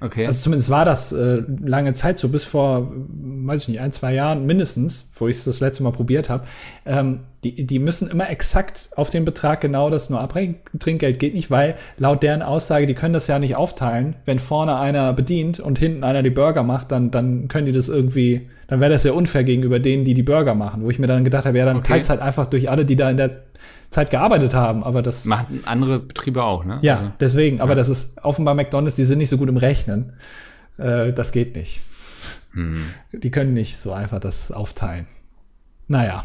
okay. Also zumindest war das äh, lange Zeit so, bis vor, weiß ich nicht, ein, zwei Jahren mindestens, wo ich es das letzte Mal probiert habe. Ähm, die, die müssen immer exakt auf den Betrag genau das nur abrechnen. Trinkgeld geht nicht, weil laut deren Aussage, die können das ja nicht aufteilen. Wenn vorne einer bedient und hinten einer die Burger macht, dann, dann können die das irgendwie, dann wäre das ja unfair gegenüber denen, die die Burger machen. Wo ich mir dann gedacht habe, ja, dann Okay. teilt halt einfach durch alle, die da in der Zeit gearbeitet haben. Aber das Machen andere Betriebe auch, ne? ja, Also, deswegen. Aber das ist offenbar McDonalds, die sind nicht so gut im Rechnen. Äh, das geht nicht. hm, Die können nicht so einfach das aufteilen. Naja.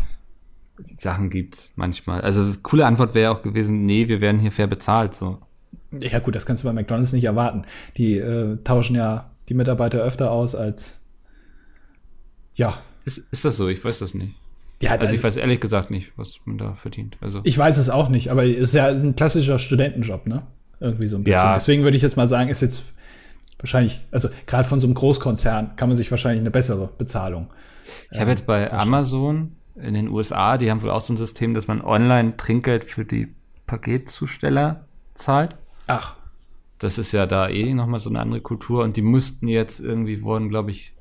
Sachen gibt's manchmal. Also, coole Antwort wäre auch gewesen, nee, wir werden hier fair bezahlt, so. Ja, gut, das kannst du bei McDonalds nicht erwarten. Die äh, tauschen ja die Mitarbeiter öfter aus als. Ja. Ist, ist das so? Ich weiß das nicht. Ja, Also, ich weiß ehrlich gesagt nicht, was man da verdient. Also, ich weiß es auch nicht, aber es ist ja ein klassischer Studentenjob, ne? Irgendwie so ein bisschen. Ja. Deswegen würde ich jetzt mal sagen, ist jetzt wahrscheinlich, also gerade von so einem Großkonzern kann man sich wahrscheinlich eine bessere Bezahlung. ich habe jetzt bei Amazon in den USA, die haben wohl auch so ein System, dass man online Trinkgeld für die Paketzusteller zahlt. Ach, Das ist ja da eh nochmal so eine andere Kultur und die mussten jetzt irgendwie, wurden, glaube ich,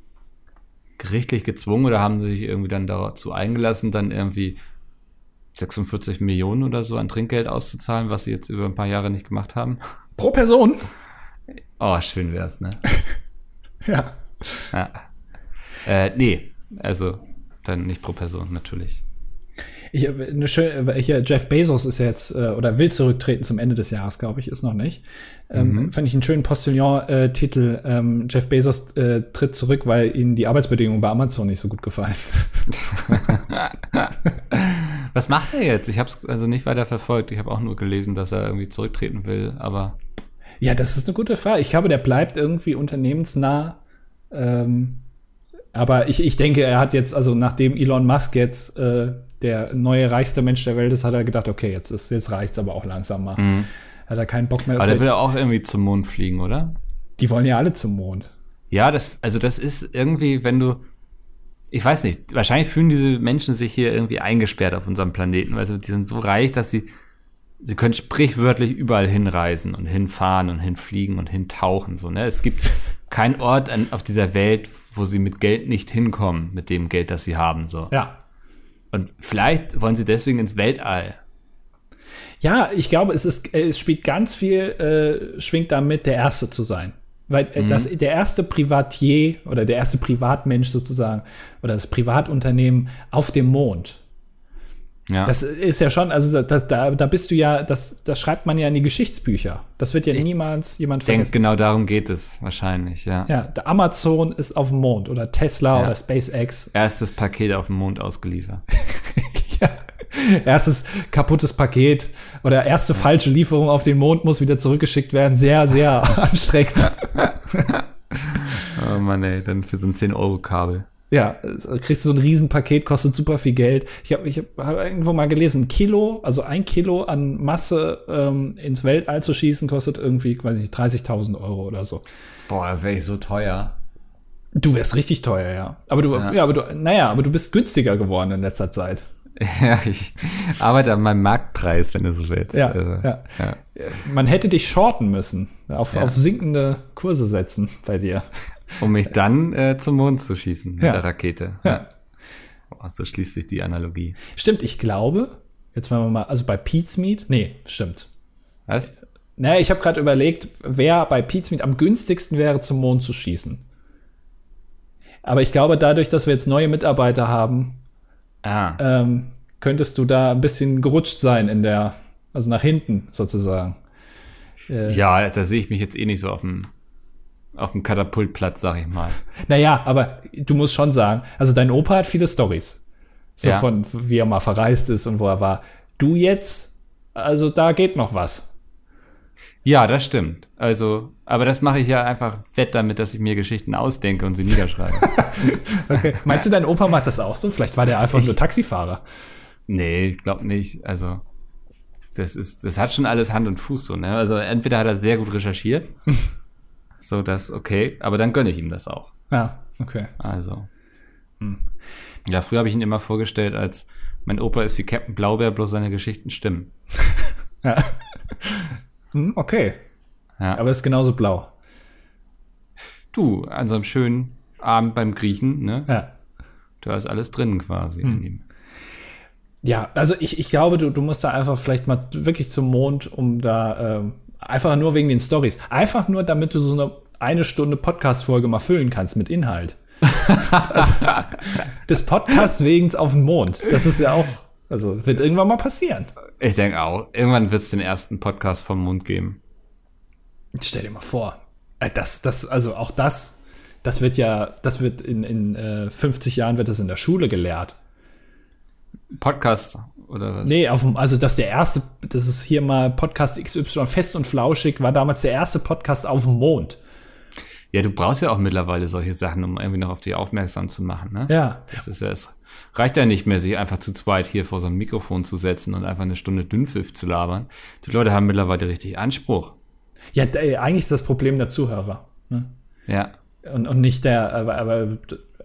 gerichtlich gezwungen oder haben sich irgendwie dann dazu eingelassen, dann irgendwie 46 Millionen oder so an Trinkgeld auszuzahlen, was sie jetzt über ein paar Jahre nicht gemacht haben. pro Person? Oh, schön wär's, ne? Ja. Ja. Äh, nee, also dann nicht pro Person, natürlich. Ich habe eine schöne, hier Jeff Bezos ist ja jetzt äh, oder will zurücktreten zum Ende des Jahres, glaube ich, ist noch nicht. Ähm, Fand ich einen schönen Postillon-Titel. ähm, Jeff Bezos äh, tritt zurück, weil ihnen die Arbeitsbedingungen bei Amazon nicht so gut gefallen. Was macht er jetzt? Ich habe es also nicht weiter verfolgt. Ich habe auch nur gelesen, dass er irgendwie zurücktreten will, aber Ja, das ist eine gute Frage. Ich glaube, der bleibt irgendwie unternehmensnah. Ähm, aber ich, ich denke, er hat jetzt, also nachdem Elon Musk jetzt äh, der neue reichste Mensch der Welt ist, hat er gedacht, okay, jetzt ist jetzt reicht's aber auch langsam mal. Hat er keinen Bock mehr aber der will auch irgendwie zum Mond fliegen, oder? Die wollen ja alle zum Mond. Ja, das, also das ist irgendwie, wenn du, ich weiß nicht, wahrscheinlich fühlen diese Menschen sich hier irgendwie eingesperrt auf unserem Planeten, weil sie- die sind so reich, dass sie, sie können sprichwörtlich überall hinreisen und hinfahren und hinfliegen und hintauchen, so, ne? Es gibt keinen Ort an, auf dieser Welt, wo sie mit Geld nicht hinkommen, mit dem Geld, das sie haben, so. Ja. Und vielleicht wollen sie deswegen ins Weltall. Ja, ich glaube, es ist, äh, es spielt ganz viel, äh, schwingt damit, der Erste zu sein. Weil äh, das, der erste Privatier oder der erste Privatmensch sozusagen oder das Privatunternehmen auf dem Mond. Ja. Das ist ja schon, also das, da, da bist du ja, das, das schreibt man ja in die Geschichtsbücher. Das wird ja niemals jemand ich denke, vergessen. genau darum geht es wahrscheinlich, ja. Ja, der Amazon ist auf dem Mond oder Tesla Ja. oder SpaceX. Erstes Paket auf dem Mond ausgeliefert. ja. Erstes kaputtes Paket oder erste falsche Lieferung auf den Mond muss wieder zurückgeschickt werden. Sehr, sehr anstrengend. Oh Mann, ey, dann für so ein 10-Euro-Kabel. Ja, also kriegst du so ein Riesenpaket, kostet super viel Geld. Ich habe ich hab, irgendwo mal gelesen, ein Kilo, also ein Kilo an Masse ähm, ins Weltall zu schießen, kostet irgendwie, weiß ich nicht, 30.000 Euro oder so. Boah, wäre ich so teuer. Du wärst richtig teuer, ja. Aber du, ja. Ja. aber du, naja, aber du bist günstiger geworden in letzter Zeit. Ja, ich arbeite an meinem Marktpreis, wenn du so willst. Ja, Also, ja. ja. Man hätte dich shorten müssen, auf, auf sinkende Kurse setzen bei dir. Um mich dann äh, zum Mond zu schießen mit Ja. der Rakete. Ja. Boah, so schließt sich die Analogie. Stimmt, ich glaube, jetzt machen wir mal, also bei Pete's Meat, nee, stimmt. Was? Naja, ich habe gerade überlegt, wer bei Pete's Meat am günstigsten wäre, zum Mond zu schießen. Aber ich glaube, dadurch, dass wir jetzt neue Mitarbeiter haben, Ah, ähm, könntest du da ein bisschen gerutscht sein in der, also nach hinten sozusagen. Äh, ja, da sehe ich mich jetzt eh nicht so auf dem, auf dem Katapultplatz, sag ich mal. Naja, aber du musst schon sagen, also dein Opa hat viele Stories. So Ja. von, wie er mal verreist ist und wo er war. Du jetzt, also da geht noch was. Ja, das stimmt. Also, aber das mache ich ja einfach wett damit, dass ich mir Geschichten ausdenke und sie niederschreibe. Okay. Meinst du, dein Opa macht das auch so? Vielleicht war der einfach nur Taxifahrer. nee, ich glaube nicht. Also, das ist, das hat schon alles Hand und Fuß so, ne? Also, entweder hat er sehr gut recherchiert, so das, okay, aber dann gönne ich ihm das auch. Ja, okay. Also. Ja, früher habe ich ihn immer vorgestellt als mein Opa ist wie Captain Blaubeer, bloß seine Geschichten stimmen. Hm, okay. Ja. Aber ist genauso blau. Du, an so einem schönen Abend beim Griechen, ne? Ja. Da ist alles drin quasi in ihm. Ja, also ich, ich glaube, du, du musst da einfach vielleicht mal wirklich zum Mond, um da ähm, einfach nur wegen den Stories. Einfach nur, damit du so eine eine Stunde Podcast-Folge mal füllen kannst mit Inhalt. also, des Podcasts wegen auf den Mond. Das ist ja auch, also wird irgendwann mal passieren. Ich denke auch, irgendwann wird es den ersten Podcast vom Mund geben. Stell dir mal vor. Äh, Das, das, also auch das, das wird ja, das wird in, in äh, 50 Jahren wird das in der Schule gelehrt. Podcast oder was? Nee, auf also das ist der erste, das ist hier mal Podcast XY fest und flauschig, war damals der erste Podcast auf dem Mond. Ja, du brauchst ja auch mittlerweile solche Sachen, um irgendwie noch auf dich aufmerksam zu machen, ne? Ja. Das ist ja, es reicht ja nicht mehr, sich einfach zu zweit hier vor so ein Mikrofon zu setzen und einfach eine Stunde Dünnpfiff zu labern. Die Leute haben mittlerweile richtig Anspruch. Ja, äh, eigentlich ist das Problem der Zuhörer. Ne? Ja. Und, und nicht der, aber, aber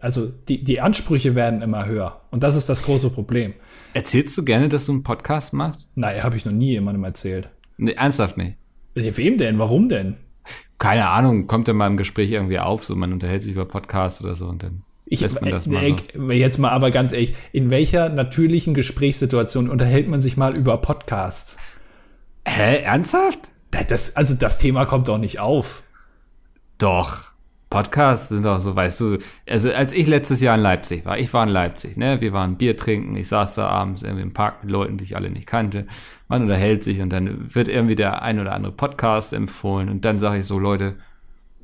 also die, die Ansprüche werden immer höher. Und das ist das große Problem. Erzählst du gerne, dass du einen Podcast machst? Naja, habe ich noch nie jemandem erzählt. Nee, ernsthaft nicht. Wem denn? Warum denn? Keine Ahnung, kommt ja mal im Gespräch irgendwie auf, so man unterhält sich über Podcasts oder so und dann Ich, lässt man das äh, mal so. äh, Jetzt mal aber ganz ehrlich, in welcher natürlichen Gesprächssituation unterhält man sich mal über Podcasts? Hä, ernsthaft? Das, also das Thema kommt doch nicht auf. Doch. Podcasts sind doch so, weißt du, also als ich letztes Jahr in Leipzig war, ich war in Leipzig, ne, wir waren Bier trinken, ich saß da abends irgendwie im Park mit Leuten, die ich alle nicht kannte, man unterhält sich und dann wird irgendwie der ein oder andere Podcast empfohlen und dann sage ich so, Leute,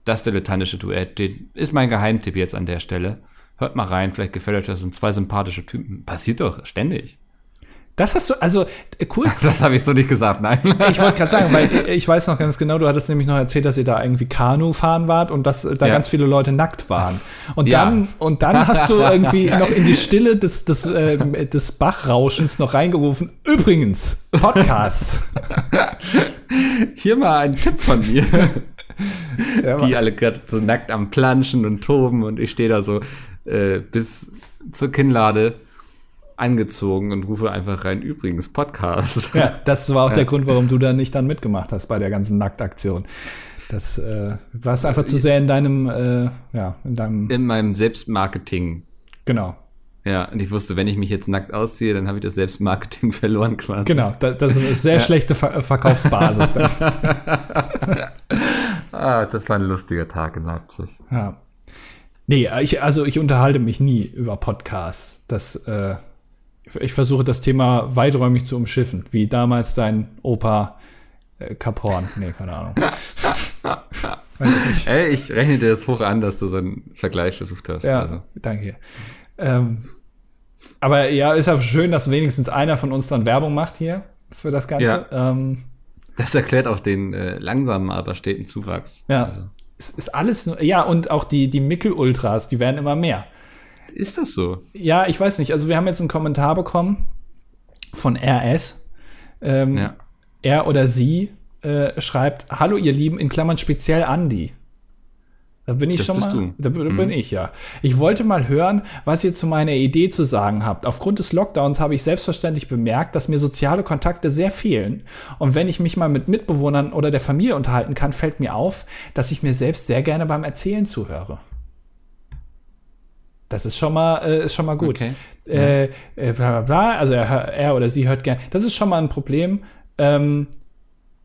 das dilettantische Duett, den ist mein Geheimtipp jetzt an der Stelle. Hört mal rein, vielleicht gefällt euch das, sind zwei sympathische Typen. Passiert doch ständig. Das hast du, also äh, kurz, Das habe ich so nicht gesagt, nein. ich wollte gerade sagen, weil ich weiß noch ganz genau, du hattest nämlich noch erzählt, dass ihr da irgendwie Kanu fahren wart und dass äh, da Ja. ganz viele Leute nackt waren. Und Ja. dann und dann hast du irgendwie noch in die Stille des des, ähm, des Bachrauschens noch reingerufen. Übrigens Podcasts. Hier mal ein Tipp von mir. Ja, die alle gerade so nackt am Planschen und toben und ich stehe da so äh, bis zur Kinnlade angezogen und rufe einfach rein, übrigens, Podcast. Ja, das war auch der Grund, warum du da nicht dann mitgemacht hast bei der ganzen Nacktaktion. Das äh, warst einfach zu sehr in deinem, äh, ja, in deinem, In meinem Selbstmarketing. genau, Ja, und ich wusste, wenn ich mich jetzt nackt ausziehe, dann habe ich das Selbstmarketing verloren quasi. genau. Da, das ist eine sehr schlechte Ver Verkaufsbasis. Ah, das war ein lustiger Tag in Leipzig. Ja. Nee, ich, also ich unterhalte mich nie über Podcasts. Das, äh, ich versuche das Thema weiträumig zu umschiffen, wie damals dein Opa äh, Kaporn. Nee, keine Ahnung. Ey, ich rechne dir das hoch an, dass du so einen Vergleich versucht hast. Ja, also. danke. Ähm, aber ja, ist ja schön, dass wenigstens einer von uns dann Werbung macht hier für das Ganze. Ja. Ähm, das erklärt auch den äh, langsamen, aber steten Zuwachs. Ja. Also. Es ist alles nur, ja, und auch die, die Mickel-Ultras, die werden immer mehr. Ist das so? Ja, ich weiß nicht. Also wir haben jetzt einen Kommentar bekommen von RS. Ähm, ja. Er oder sie äh, schreibt, hallo ihr Lieben, in Klammern speziell Andi. Da bin ich das schon mal. Du. Da, da mhm. bin ich ja. Ich wollte mal hören, was ihr zu meiner Idee zu sagen habt. Aufgrund des Lockdowns habe ich selbstverständlich bemerkt, dass mir soziale Kontakte sehr fehlen. Und wenn ich mich mal mit Mitbewohnern oder der Familie unterhalten kann, fällt mir auf, dass ich mir selbst sehr gerne beim Erzählen zuhöre. Das ist schon mal, äh, ist schon mal gut. Okay. Äh, äh, bla, bla, bla. Also er, er, oder sie hört gerne. Das ist schon mal ein Problem. Ähm,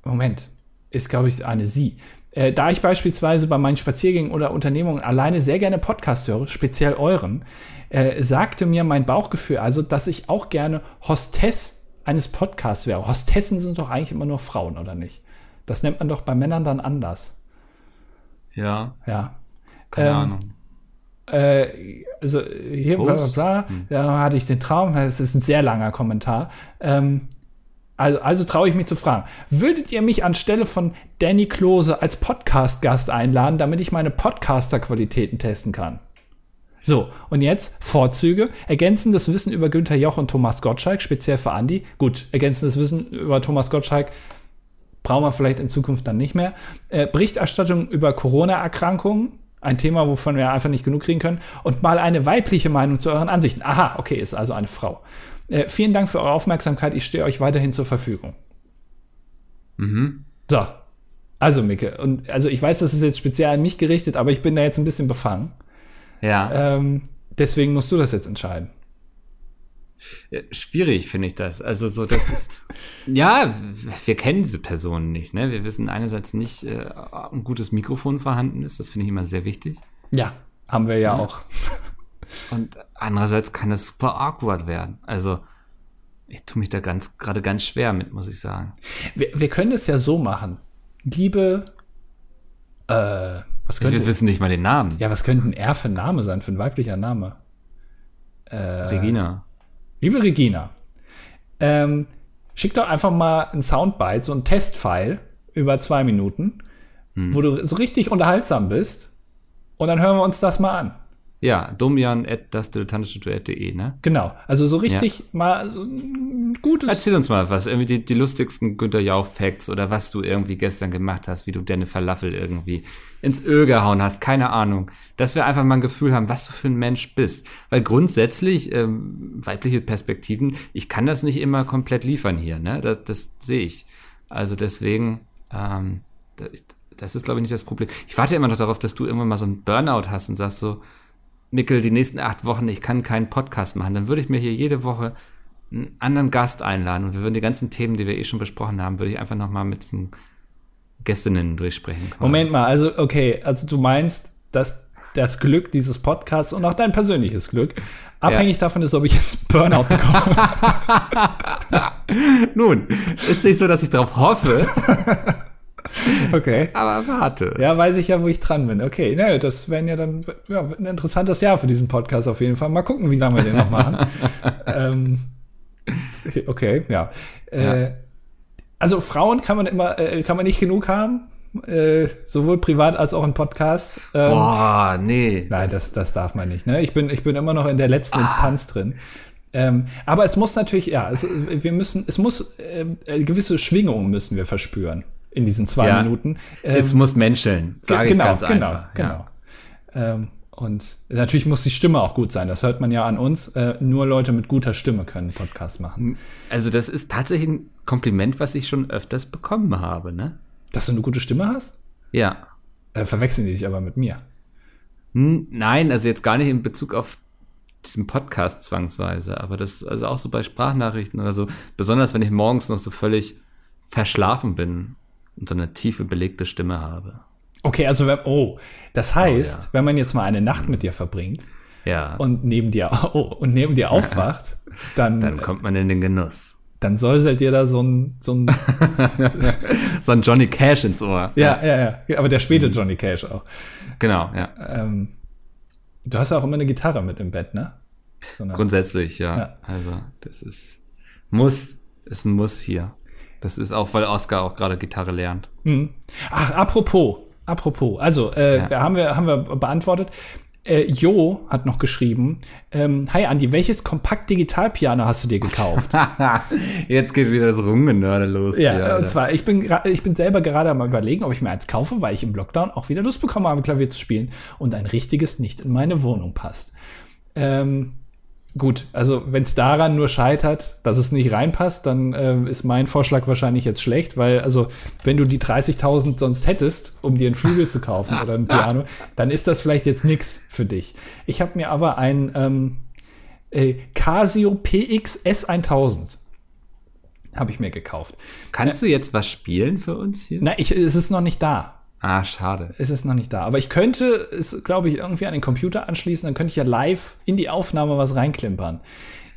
Moment, ist glaube ich eine sie. Äh, da ich beispielsweise bei meinen Spaziergängen oder Unternehmungen alleine sehr gerne Podcasts höre, speziell euren, äh, sagte mir mein Bauchgefühl also, dass ich auch gerne Hostess eines Podcasts wäre. Hostessen sind doch eigentlich immer nur Frauen, oder nicht? Das nennt man doch bei Männern dann anders. Ja. Ja. Keine ähm, Ahnung. Äh, also hier, bla bla bla, hm. da hatte ich den Traum, das ist ein sehr langer Kommentar. Ähm, also, also traue ich mich zu fragen, würdet ihr mich anstelle von Danny Klose als Podcast-Gast einladen, damit ich meine Podcaster-Qualitäten testen kann? So, und jetzt Vorzüge. Ergänzendes Wissen über Günther Joch und Thomas Gottschalk, speziell für Andi. Gut, ergänzendes Wissen über Thomas Gottschalk brauchen wir vielleicht in Zukunft dann nicht mehr. Äh, Berichterstattung über Corona-Erkrankungen, ein Thema, wovon wir einfach nicht genug kriegen können. Und mal eine weibliche Meinung zu euren Ansichten. Aha, okay, ist also eine Frau. Äh, vielen Dank für eure Aufmerksamkeit. Ich stehe euch weiterhin zur Verfügung. Mhm. So. Also, Micke, und also ich weiß, das ist jetzt speziell an mich gerichtet, aber ich bin da jetzt ein bisschen befangen. Ja. Ähm, deswegen musst du das jetzt entscheiden. Ja, schwierig finde ich das. Also so, das ist ja, wir kennen diese Personen nicht. Ne? Wir wissen einerseits nicht, äh, ein gutes Mikrofon vorhanden ist. Das finde ich immer sehr wichtig. Ja, haben wir ja, ja. auch. Und andererseits kann es super awkward werden. Also, ich tue mich da ganz gerade ganz schwer mit, muss ich sagen. Wir, wir können es ja so machen. Liebe, äh, was könnte, wir wissen nicht mal den Namen. Ja, was könnte ein R für ein Name sein, für ein weiblicher Name? Äh, Regina. Liebe Regina, ähm, schick doch einfach mal ein Soundbite, so ein Testfile über zwei Minuten, hm. wo du so richtig unterhaltsam bist. Und dann hören wir uns das mal an. Ja, domian at dasdilettantische.de, ne? Genau. Also so richtig ja. mal so ein gutes. Erzähl uns mal was, irgendwie die, die lustigsten Günter Jauch-Facts oder was du irgendwie gestern gemacht hast, wie du deine Falafel irgendwie ins Öl gehauen hast, keine Ahnung. Dass wir einfach mal ein Gefühl haben, was du für ein Mensch bist. Weil grundsätzlich, ähm, weibliche Perspektiven, ich kann das nicht immer komplett liefern hier, ne? Das, das sehe ich. Also deswegen, ähm, das ist, glaube ich, nicht das Problem. Ich warte immer noch darauf, dass du irgendwann mal so einen Burnout hast und sagst so, Mickel, die nächsten acht Wochen, ich kann keinen Podcast machen, dann würde ich mir hier jede Woche einen anderen Gast einladen und wir würden die ganzen Themen, die wir eh schon besprochen haben, würde ich einfach nochmal mit diesen Gästinnen durchsprechen. Können. Moment mal, also okay, also du meinst, dass das Glück dieses Podcasts und auch dein persönliches Glück abhängig ja. davon ist, ob ich jetzt Burnout bekomme. Nun, ist nicht so, dass ich darauf hoffe. Okay. Aber warte. Ja, weiß ich ja, wo ich dran bin. Okay, naja, das wäre ja dann ja, ein interessantes Jahr für diesen Podcast auf jeden Fall. Mal gucken, wie lange wir den noch machen. ähm, okay, ja. Äh, ja. Also Frauen kann man immer, äh, kann man nicht genug haben. Äh, sowohl privat als auch im Podcast. Ähm, Boah, nee. Nein, das, das darf man nicht. Ne? Ich, bin, ich bin immer noch in der letzten ah. Instanz drin. Ähm, aber es muss natürlich, ja, es, wir müssen, es muss äh, gewisse Schwingungen müssen wir verspüren in diesen zwei ja, Minuten. Ähm, es muss menscheln, sage genau, ich ganz genau, einfach. Genau, ja. ähm, und natürlich muss die Stimme auch gut sein. Das hört man ja an uns. Äh, nur Leute mit guter Stimme können Podcast machen. Also das ist tatsächlich ein Kompliment, was ich schon öfters bekommen habe, ne? Dass du eine gute Stimme hast? Ja. Äh, verwechseln die sich aber mit mir? Nein, also jetzt gar nicht in Bezug auf diesen Podcast zwangsweise, aber das also auch so bei Sprachnachrichten oder so, besonders wenn ich morgens noch so völlig verschlafen bin und so eine tiefe, belegte Stimme habe. Okay, also wenn, oh, das heißt, Oh, ja. wenn man jetzt mal eine Nacht mit dir verbringt Ja. und neben dir oh, und neben dir aufwacht, dann dann kommt man in den Genuss. dann säuselt dir da so ein so ein So ein Johnny Cash ins Ohr. ja, ja, ja, aber der späte Mhm. Johnny Cash auch. Genau, ja. Ähm, du hast ja auch immer eine Gitarre mit im Bett, ne? So Grundsätzlich, ja. Ja. Also, das ist, muss, es muss hier. Das ist auch, weil Oscar auch gerade Gitarre lernt. Mhm. Ach, apropos, apropos, also äh, Ja. haben wir haben wir beantwortet. Äh, Jo hat noch geschrieben, ähm, hi Andi, welches Kompakt-Digital-Piano hast du dir gekauft? Jetzt geht wieder das Rumgenörde los. Ja, hier, und Alter. zwar, ich bin, ich bin selber gerade am überlegen, ob ich mir eins kaufe, weil ich im Lockdown auch wieder Lust bekommen habe, Klavier zu spielen und ein richtiges nicht in meine Wohnung passt. Ähm, gut, also wenn es daran nur scheitert, dass es nicht reinpasst, dann ähm, ist mein Vorschlag wahrscheinlich jetzt schlecht, weil also wenn du die 30.000 sonst hättest, um dir einen Flügel zu kaufen oder ein Piano, dann ist das vielleicht jetzt nix für dich. Ich habe mir aber ein ähm, äh, Casio PX S1000 habe ich mir gekauft. Kannst du jetzt was spielen für uns hier? Na, ich, es ist noch nicht da. Ah, schade. Es ist noch nicht da. Aber ich könnte es, glaube ich, irgendwie an den Computer anschließen. Dann könnte ich ja live in die Aufnahme was reinklimpern.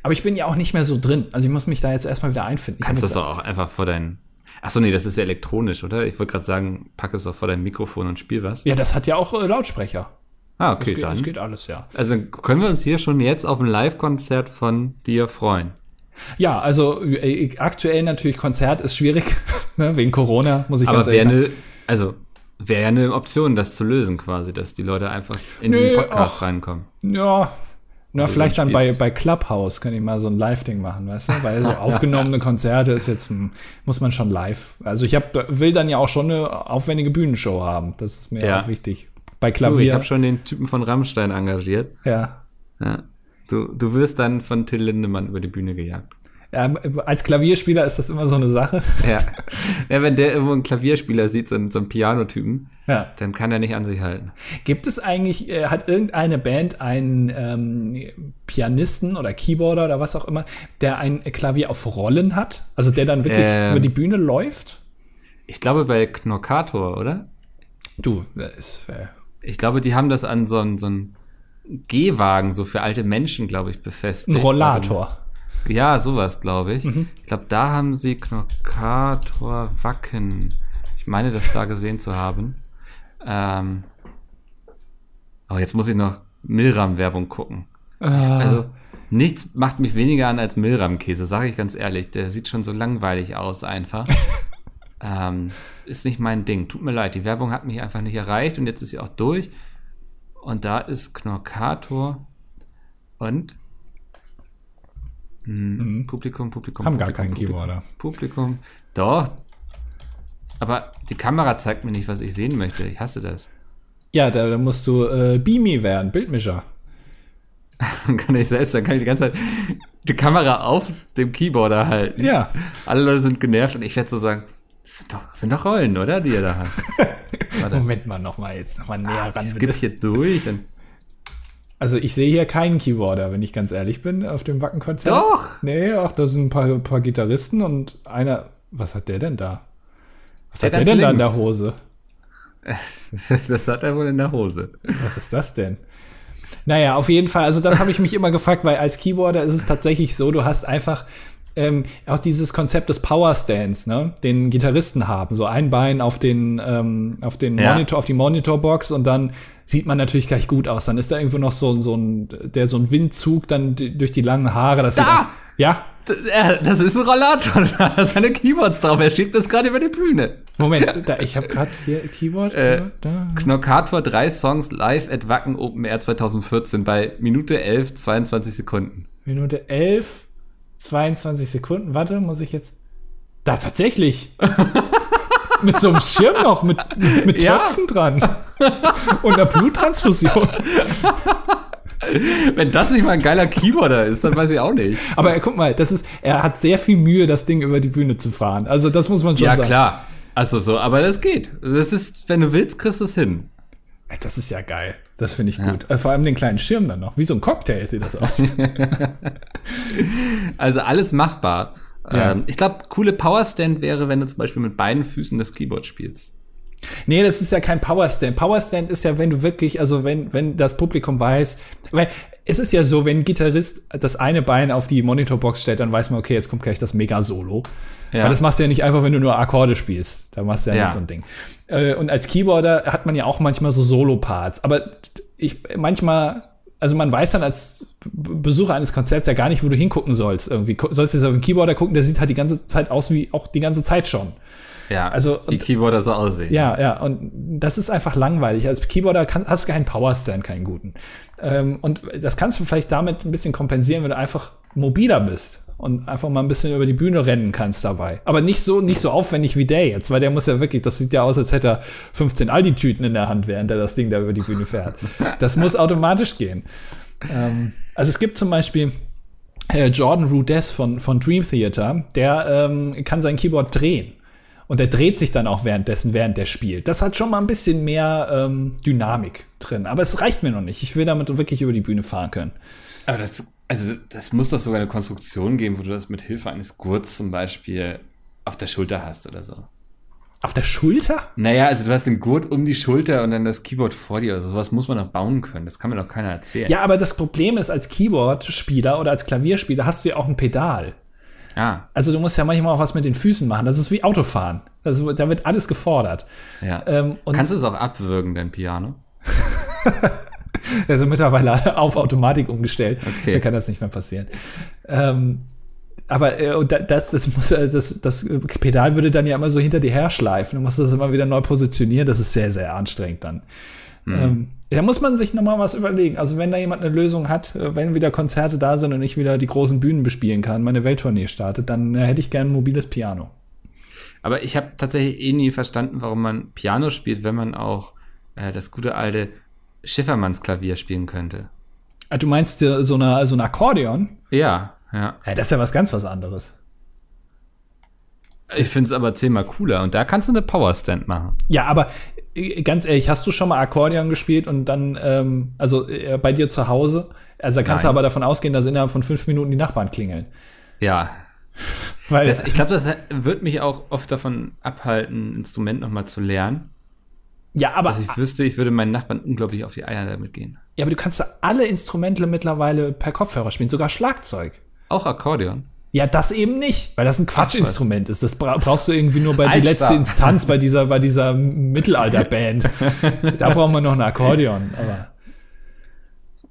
Aber ich bin ja auch nicht mehr so drin. Also ich muss mich da jetzt erstmal wieder einfinden. Kannst du das doch auch einfach vor dein. Achso, nee, das ist ja elektronisch, oder? Ich wollte gerade sagen, pack es doch vor dein Mikrofon und spiel was. ja, das hat ja auch äh, Lautsprecher. Ah, okay, geht, dann. es geht alles, ja. Also können wir uns hier schon jetzt auf ein Live-Konzert von dir freuen. Ja, also äh, aktuell natürlich Konzert ist schwierig, ne, wegen Corona, muss ich Aber ganz ehrlich sagen. eine, also wäre ja eine Option, das zu lösen quasi, dass die Leute einfach in Nö, diesen Podcast ach. reinkommen. Ja, na, Also vielleicht dann bei, bei Clubhouse kann ich mal so ein Live-Ding machen, weißt du? Weil so aufgenommene Konzerte ist jetzt, hm, muss man schon live. Also ich hab, will dann ja auch schon eine aufwendige Bühnenshow haben. Das ist mir Ja. auch wichtig. Bei Du, ich Klavier. habe schon den Typen von Rammstein engagiert. ja. Ja. Du, du wirst dann von Till Lindemann über die Bühne gejagt. Ja. Als Klavierspieler ist das immer so eine Sache. Ja. ja, wenn der irgendwo einen Klavierspieler sieht, so einen, so einen Pianotypen, Ja. dann kann er nicht an sich halten. Gibt es eigentlich, äh, hat irgendeine Band einen ähm, Pianisten oder Keyboarder oder was auch immer, der ein Klavier auf Rollen hat? Also der dann wirklich Ähm. über die Bühne läuft? Ich glaube bei Knorkator, oder? Du, das ist, äh, Ich glaube, die haben das an so einen, so einen Gehwagen, so für alte Menschen, glaube ich, befestigt. ein Rollator. Ja, sowas, glaube ich. Mhm. Ich glaube, da haben sie Knorkator Wacken. Ich meine, das da gesehen zu haben. Ähm, aber jetzt muss ich noch Milram-Werbung gucken. Ah. Also, nichts macht mich weniger an als Milram-Käse, sage ich ganz ehrlich. Der sieht schon so langweilig aus, einfach. ähm, ist nicht mein Ding. Tut mir leid, die Werbung hat mich einfach nicht erreicht und jetzt ist sie auch durch. Und da ist Knorkator und hm, Publikum, Publikum. Mhm. Haben gar Publikum, keinen Publikum, Keyboarder. Publikum. Doch. Aber die Kamera zeigt mir nicht, was ich sehen möchte. Ich hasse das. Ja, da, da musst du äh, Beamy werden, Bildmischer. Dann kann ich selbst, dann kann ich die ganze Zeit die Kamera auf dem Keyboarder halten. Ja. Alle Leute sind genervt und ich werde so sagen, das sind doch, das sind doch Rollen, oder? Die ihr da habt. Moment mal, noch mal jetzt noch mal näher ran. ich skippe hier durch und Also ich sehe hier keinen Keyboarder, wenn ich ganz ehrlich bin, auf dem Wackenkonzert. Doch! Nee, ach, da sind ein paar, paar Gitarristen und einer. Was hat der denn da? Was Der hat der denn da in links. der Hose? das hat er wohl in der Hose. Was ist das denn? Naja, auf jeden Fall, also das habe ich mich immer gefragt, weil als Keyboarder ist es tatsächlich so, du hast einfach ähm, auch dieses Konzept des Power Stands, ne, den Gitarristen haben, so ein Bein auf den ähm, auf den Ja. Monitor, auf die Monitorbox und dann sieht man natürlich gleich gut aus. Dann ist da irgendwo noch so, so ein, der so ein Windzug dann durch die langen Haare. Das Da! auch- ja, Das, äh, das ist ein Rollator, da hat er seine Keyboards drauf. Er schiebt das gerade über die Bühne. Moment, da, ich habe gerade hier Keyboard. Äh, da. Knorkator, drei Songs live at Wacken Open Air 2014 bei Minute 11, 22 Sekunden. Minute 11, 22 Sekunden. Warte, muss ich jetzt. Da tatsächlich. mit so einem Schirm noch, mit, mit Ja. Töpfen dran. Und einer Bluttransfusion. Wenn das nicht mal ein geiler Keyboarder ist, dann weiß ich auch nicht. Aber guck mal, das ist, er hat sehr viel Mühe, das Ding über die Bühne zu fahren. Also, das muss man schon Ja, sagen. klar. Also so, aber das geht. Das ist, wenn du willst, kriegst du es hin. Das ist ja geil. Das finde ich gut. Äh, Vor allem den kleinen Schirm dann noch. Wie so ein Cocktail sieht das aus. Also alles machbar. Ja. Ähm, ich glaube, coole Powerstand wäre, wenn du zum Beispiel mit beiden Füßen das Keyboard spielst. Nee, das ist ja kein Powerstand. Powerstand ist ja, wenn du wirklich, also wenn, wenn das Publikum weiß, weil es ist ja so, wenn ein Gitarrist das eine Bein auf die Monitorbox stellt, dann weiß man, okay, jetzt kommt gleich das Mega-Solo. Ja. Weil das machst du ja nicht einfach, wenn du nur Akkorde spielst. Da machst du ja, ja. nicht so ein Ding. Äh, und als Keyboarder hat man ja auch manchmal so Solo-Parts. Aber ich manchmal, also man weiß dann als Besucher eines Konzerts ja gar nicht, wo du hingucken sollst. Irgendwie sollst du jetzt auf den Keyboarder gucken, der sieht halt die ganze Zeit aus wie auch die ganze Zeit schon. Ja, also die Keyboarder so aussehen. Ja, ja, und das ist einfach langweilig. Als Keyboarder kann, hast du keinen Powerstand, keinen guten. Ähm, und das kannst du vielleicht damit ein bisschen kompensieren, wenn du einfach mobiler bist und einfach mal ein bisschen über die Bühne rennen kannst dabei. Aber nicht so, nicht so aufwendig wie der jetzt, weil der muss ja wirklich, das sieht ja aus, als hätte er 15 Aldi-Tüten in der Hand, während er das Ding da über die Bühne fährt. Das muss automatisch gehen. Ähm, also es gibt zum Beispiel äh, Jordan Rudess von, von Dream Theater, der ähm, kann sein Keyboard drehen. Und er dreht sich dann auch währenddessen, während der spielt. Das hat schon mal ein bisschen mehr ähm, Dynamik drin. Aber es reicht mir noch nicht. Ich will damit wirklich über die Bühne fahren können. Aber das, also das muss doch sogar eine Konstruktion geben, wo du das mit Hilfe eines Gurts zum Beispiel auf der Schulter hast oder so. Auf der Schulter? Naja, also du hast den Gurt um die Schulter und dann das Keyboard vor dir. Also sowas muss man doch bauen können. Das kann mir doch keiner erzählen. Ja, aber das Problem ist, als Keyboard-Spieler oder als Klavierspieler hast du ja auch ein Pedal. Ah. Also du musst ja manchmal auch was mit den Füßen machen. Das ist wie Autofahren. Also, da wird alles gefordert. Ja. Ähm, Kannst du es auch abwürgen, dein Piano? also mittlerweile auf Automatik umgestellt. Okay. Da kann das nicht mehr passieren. Ähm, aber äh, das, das, muss, äh, das, das Pedal würde dann ja immer so hinter dir her schleifen. Du musst das immer wieder neu positionieren. Das ist sehr, sehr anstrengend dann. Mhm. Ähm, da muss man sich nochmal was überlegen. Also wenn da jemand eine Lösung hat, äh, wenn wieder Konzerte da sind und ich wieder die großen Bühnen bespielen kann, meine Welttournee startet, dann äh, hätte ich gerne ein mobiles Piano. Aber ich habe tatsächlich eh nie verstanden, warum man Piano spielt, wenn man auch äh, das gute alte Schiffermanns Klavier spielen könnte. Ah, du meinst äh, so, eine, so ein Akkordeon? Ja, ja. ja. Das ist ja was ganz was anderes. Ich finde es aber zehnmal cooler und da kannst du eine Powerstand machen. Ja, aber ganz ehrlich, hast du schon mal Akkordeon gespielt und dann, ähm, also äh, bei dir zu Hause? Also da kannst Nein. du aber davon ausgehen, dass innerhalb von fünf Minuten die Nachbarn klingeln. Ja. Weil, das, ich glaube, das wird mich auch oft davon abhalten, ein Instrument nochmal zu lernen. Ja, aber. Dass ich wüsste, ich würde meinen Nachbarn unglaublich auf die Eier damit gehen. Ja, aber du kannst da alle Instrumente mittlerweile per Kopfhörer spielen, sogar Schlagzeug. Auch Akkordeon. Ja, das eben nicht, weil das ein Quatschinstrument ist. Das brauchst du irgendwie nur bei die letzte Instanz, bei dieser, bei dieser Mittelalterband. da braucht man noch ein Akkordeon, aber.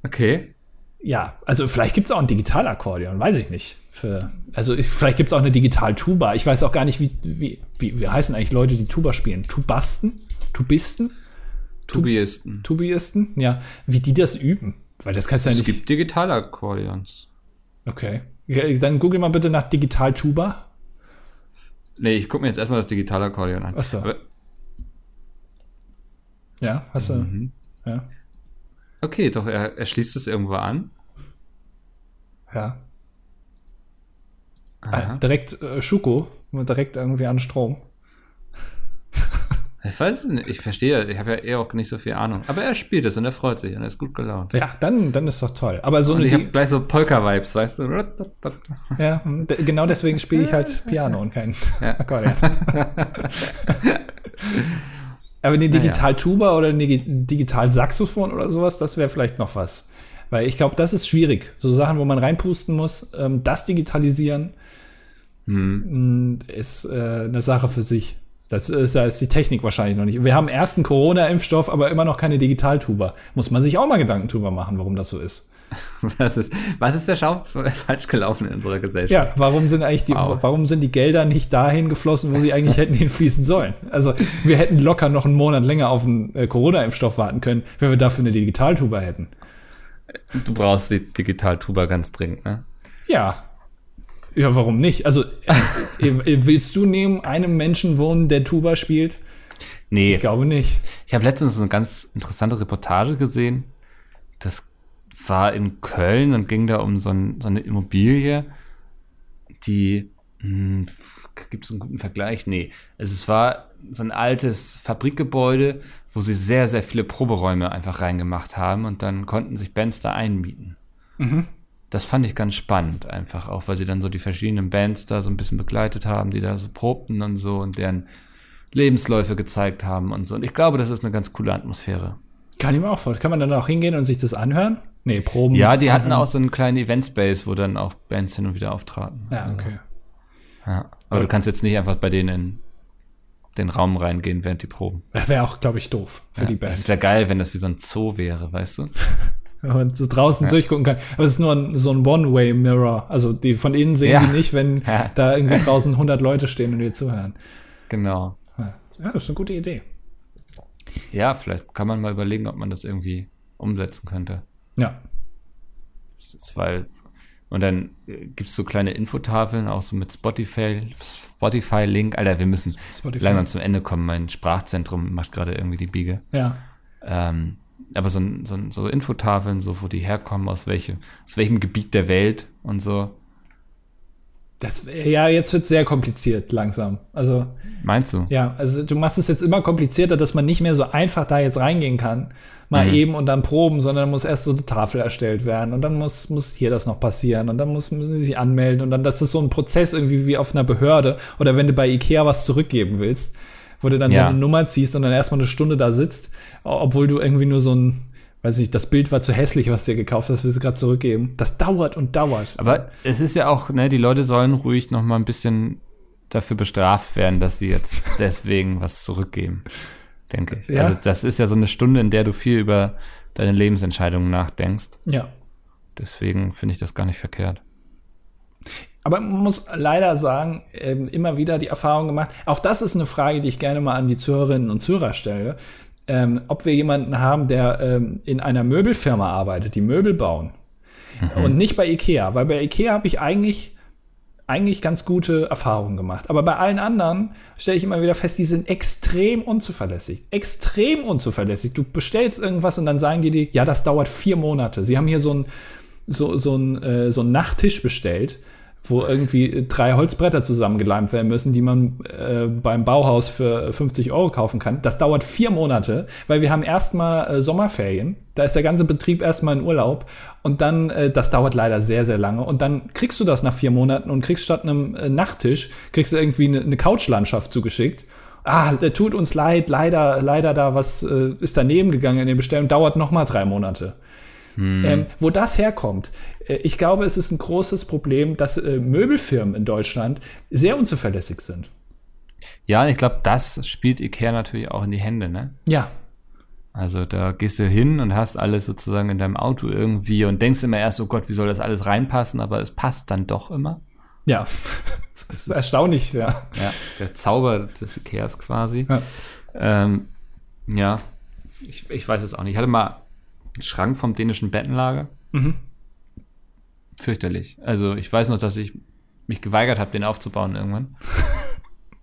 Okay. Ja, also vielleicht gibt es auch ein Digitalakkordeon, weiß ich nicht. Für, also ich, vielleicht gibt es auch eine Digital-Tuba. Ich weiß auch gar nicht, wie, wie, wie, wie heißen eigentlich Leute, die Tuba spielen? Tubasten? Tubisten? Tubiisten. Tubiisten, ja. Wie die das üben. Weil das kannst du ja nicht. Es gibt Digitalakkordeons. Okay. Dann google mal bitte nach Digital Tuba. Nee, ich gucke mir jetzt erstmal das Digitalakkordeon an. Achso. Ja, hast du. Mhm. Ja. Okay, doch, er, er schließt es irgendwo an. Ja. Ah, direkt äh, Schuko, direkt irgendwie an Strom. Ich weiß es nicht, ich verstehe, ich habe ja eh auch nicht so viel Ahnung. Aber er spielt es und er freut sich und er ist gut gelaunt. Ja, dann, dann ist doch toll. Aber so und eine. Ich habe gleich so Polka-Vibes, weißt du? Ja, genau deswegen spiele ich halt Piano und kein ja. Akkordeon. Aber eine Digital-Tuba oder eine Digital-Saxophon oder sowas, das wäre vielleicht noch was. Weil ich glaube, das ist schwierig. So Sachen, wo man reinpusten muss, ähm, das digitalisieren, hm. ist äh, eine Sache für sich. Das ist, da ist die Technik wahrscheinlich noch nicht. Wir haben ersten Corona-Impfstoff, aber immer noch keine Digitaltuber. Muss man sich auch mal Gedanken drüber machen, warum das so ist. Was ist, was ist der Schau falsch gelaufen in unserer Gesellschaft? Ja, warum sind eigentlich die, wow. warum sind die Gelder nicht dahin geflossen, wo sie eigentlich hätten hinfließen sollen? Also, wir hätten locker noch einen Monat länger auf einen äh, Corona-Impfstoff warten können, wenn wir dafür eine Digitaltuber hätten. Du brauchst die Digitaltuber ganz dringend, ne? Ja, ja, warum nicht? Also, äh, äh, willst du neben einem Menschen wohnen, der Tuba spielt? Nee. Ich glaube nicht. Ich habe letztens eine ganz interessante Reportage gesehen. Das war in Köln und ging da um so, ein, so eine Immobilie, die hm, gibt es einen guten Vergleich? Nee. Also es war so ein altes Fabrikgebäude, wo sie sehr, sehr viele Proberäume einfach reingemacht haben und dann konnten sich Bands da einmieten. Mhm das fand ich ganz spannend, einfach auch, weil sie dann so die verschiedenen Bands da so ein bisschen begleitet haben, die da so probten und so und deren Lebensläufe gezeigt haben und so. Und ich glaube, das ist eine ganz coole Atmosphäre. Kann ich mir auch vorstellen. Kann man dann auch hingehen und sich das anhören? Nee, Proben. Ja, die hatten auch so einen kleinen Event-Space, wo dann auch Bands hin und wieder auftraten. Ja, okay. Ja. Aber du kannst jetzt nicht einfach bei denen in den Raum reingehen während die Proben. Das wäre auch, glaube ich, doof für Ja, die Band. Es wäre geil, wenn das wie so ein Zoo wäre, weißt du? Wenn man so draußen durchgucken kann. Aber es ist nur ein, so ein One-Way-Mirror. Also die von innen sehen Ja. die nicht, wenn Ja. da irgendwie draußen 100 Leute stehen und dir zuhören. Genau. Ja, Ja, das ist eine gute Idee. Ja, vielleicht kann man mal überlegen, ob man das irgendwie umsetzen könnte. Ja. Das ist, weil, und dann äh, gibt's so kleine Infotafeln, auch so mit Spotify, Spotify-Link. Alter, wir müssen Spotify. langsam zum Ende kommen. Mein Sprachzentrum macht gerade irgendwie die Biege. Ja. Ähm, aber so, ein- so, ein- so Infotafeln, so wo die herkommen, aus, welche, aus welchem Gebiet der Welt und so. Das, ja, jetzt wird sehr kompliziert langsam. Also, Meinst du? ja, also du machst es jetzt immer komplizierter, dass man nicht mehr so einfach da jetzt reingehen kann. Mal eben und dann proben, sondern muss erst so eine Tafel erstellt werden und dann muss, muss hier das noch passieren und dann muss, müssen sie sich anmelden und dann, das ist so ein Prozess irgendwie wie auf einer Behörde oder wenn du bei Ikea was zurückgeben willst, wo du dann so Ja. eine Nummer ziehst und dann erstmal eine Stunde da sitzt, obwohl du irgendwie nur so ein, weiß ich, das Bild war zu hässlich, was dir gekauft hast, willst du gerade zurückgeben. Das dauert und dauert. Aber es ist ja auch, ne, die Leute sollen ruhig noch mal ein bisschen dafür bestraft werden, dass sie jetzt deswegen was zurückgeben, denke ich. Ja. Also das ist ja so eine Stunde, in der du viel über deine Lebensentscheidungen nachdenkst. ja. Deswegen finde ich das gar nicht verkehrt. Aber man muss leider sagen, ähm, immer wieder die Erfahrung gemacht, auch das ist eine Frage, die ich gerne mal an die Zuhörerinnen und Zuhörer stelle, ähm, ob wir jemanden haben, der ähm, in einer Möbelfirma arbeitet, die Möbel bauen. Und nicht bei Ikea, weil bei Ikea habe ich eigentlich eigentlich ganz gute Erfahrungen gemacht. Aber bei allen anderen stelle ich immer wieder fest, die sind extrem unzuverlässig. Extrem unzuverlässig. Du bestellst irgendwas und dann sagen die dir, ja, das dauert vier Monate. Sie haben hier so ein so, so ein äh, so ein Nachttisch bestellt, wo irgendwie drei Holzbretter zusammengeleimt werden müssen, die man äh, beim Bauhaus für 50 Euro kaufen kann. Das dauert vier Monate, weil wir haben erstmal äh, Sommerferien. Da ist der ganze Betrieb erstmal in Urlaub und dann, äh, das dauert leider sehr, sehr lange. Und dann kriegst du das nach vier Monaten und kriegst statt einem äh, Nachttisch, kriegst du irgendwie eine, eine Couchlandschaft zugeschickt. Ah, äh, tut uns leid, leider, leider da was äh, ist daneben gegangen in der Bestellung, dauert noch mal drei Monate. Ähm, wo das herkommt, ich glaube, es ist ein großes Problem, dass äh, Möbelfirmen in Deutschland sehr unzuverlässig sind. Ja, ich glaube, das spielt Ikea natürlich auch in die Hände, ne? Ja, Also da gehst du hin und hast alles sozusagen in deinem Auto irgendwie und denkst immer erst, oh Gott, wie soll das alles reinpassen, aber es passt dann doch immer. ja. das ist erstaunlich, ja. Ja, der Zauber des Ikeas quasi. Ja. Ähm, ja, ich, ich weiß es auch nicht. Ich hatte mal einen Schrank vom dänischen Bettenlager. Mhm. Fürchterlich. Also ich weiß noch, dass ich mich geweigert habe, den aufzubauen irgendwann.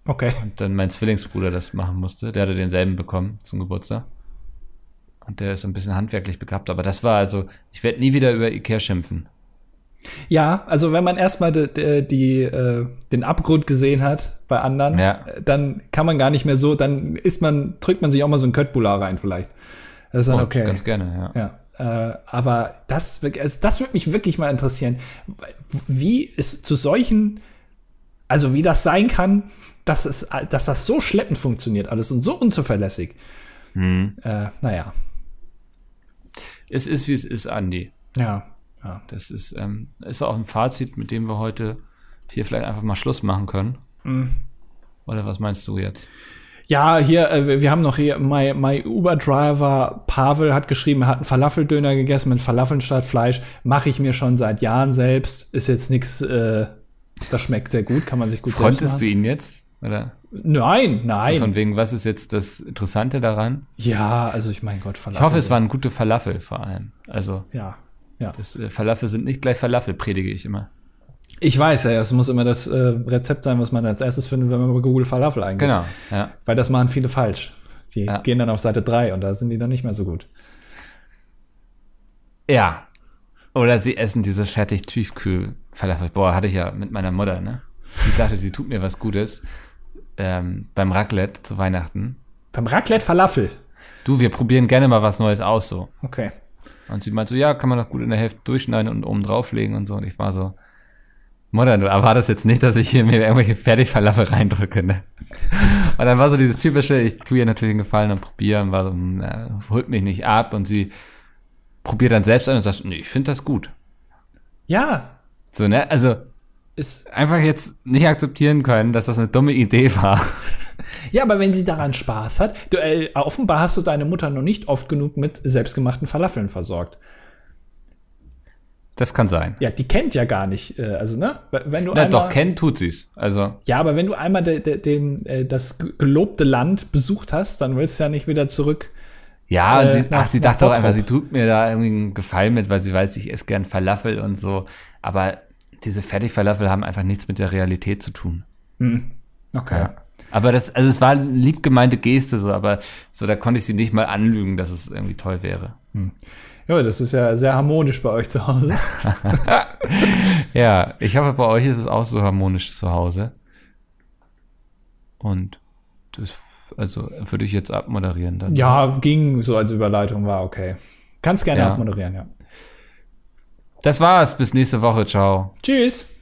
Okay. Und dann mein Zwillingsbruder das machen musste. Der hatte denselben bekommen zum Geburtstag. Und der ist ein bisschen handwerklich begabt. Aber das war also, ich werde nie wieder über Ikea schimpfen. Ja, also wenn man erstmal die, die, die, äh, den Abgrund gesehen hat bei anderen, Ja. dann kann man gar nicht mehr so, dann ist man, drückt man sich auch mal so ein Köttbullar rein vielleicht. Das ist dann Und okay. Ganz gerne, ja. Ja, äh, aber das, also das würde mich wirklich mal interessieren. Wie es zu solchen, also wie das sein kann, dass, es, dass das so schleppend funktioniert alles und so unzuverlässig. Hm. Äh, naja, Es ist, wie es ist, Andi. ja, ja. Das ist, ähm, ist auch ein Fazit, mit dem wir heute hier vielleicht einfach mal Schluss machen können. Mhm. Oder was meinst du jetzt? Ja, hier, äh, wir- haben noch hier, my, my Uber-Driver Pavel hat geschrieben, er hat einen Falafeldöner gegessen mit Falafeln statt Fleisch. Mache ich mir schon seit Jahren selbst. Ist jetzt nichts, äh, das schmeckt sehr gut, kann man sich gut selbst Frontest du machen. ihn jetzt? Oder? Nein, So nein. von wegen, was ist jetzt das Interessante daran? ja, also ich mein Gott, Ich Falafel. hoffe, es waren gute Falafel vor allem. Also, Ja, ja. das, äh, Falafel sind nicht gleich Falafel, predige ich immer. Ich weiß ja, es muss immer das äh, Rezept sein, was man als erstes findet, wenn man bei Google Falafel eingibt. Genau, ja. Weil das machen viele falsch. Die Ja. gehen dann auf Seite 3 und da sind die dann nicht mehr so gut. Ja. Oder sie essen diese fertig tiefkühl Falafel. Boah, hatte ich ja mit meiner Mutter, ne? Die dachte, sie tut mir was Gutes. Ähm, beim Raclette zu Weihnachten. Beim Raclette Falafel. Du, wir probieren gerne mal was Neues aus, so. Okay. Und sie meint so, ja, kann man doch gut in der Hälfte durchschneiden und oben drauflegen und so. Und ich war so, Mutter, du erwartest jetzt nicht, dass ich hier mir irgendwelche Fertigfalafel reindrücke, ne? Und dann war so dieses typische, ich tue ihr natürlich einen Gefallen und probiere und war so, na, holt mich nicht ab und sie probiert dann selbst an und sagt, nee, ich finde das gut. Ja, So, ne? Also ist, einfach jetzt nicht akzeptieren können, dass das eine dumme Idee war. ja, aber wenn sie daran Spaß hat, du, äh, offenbar hast du deine Mutter noch nicht oft genug mit selbstgemachten Falafeln versorgt. Das kann sein. Ja, die kennt ja gar nicht, äh, also ne, wenn du Na einmal, doch, kennen tut sie's. Also, ja, aber wenn du einmal de, de, den, äh, das ge- gelobte Land besucht hast, dann willst du ja nicht wieder zurück. ja, und Äh, sie, nach- ach, sie dachte auch einfach, sie tut mir da irgendwie einen Gefallen mit, weil sie weiß, ich esse gern Falafel und so. Aber diese Fertigfalafel haben einfach nichts mit der Realität zu tun. Okay. Ja. Aber das, also es war eine lieb gemeinte Geste so, aber so, da konnte ich sie nicht mal anlügen, dass es irgendwie toll wäre. Ja, das ist ja sehr harmonisch bei euch zu Hause. Ja, ich hoffe, bei euch ist es auch so harmonisch zu Hause. Und das, also würde ich jetzt abmoderieren dann. ja, ging so als Überleitung, war okay. Kannst gerne Ja. abmoderieren, ja. Das war's. Bis nächste Woche. Ciao. Tschüss.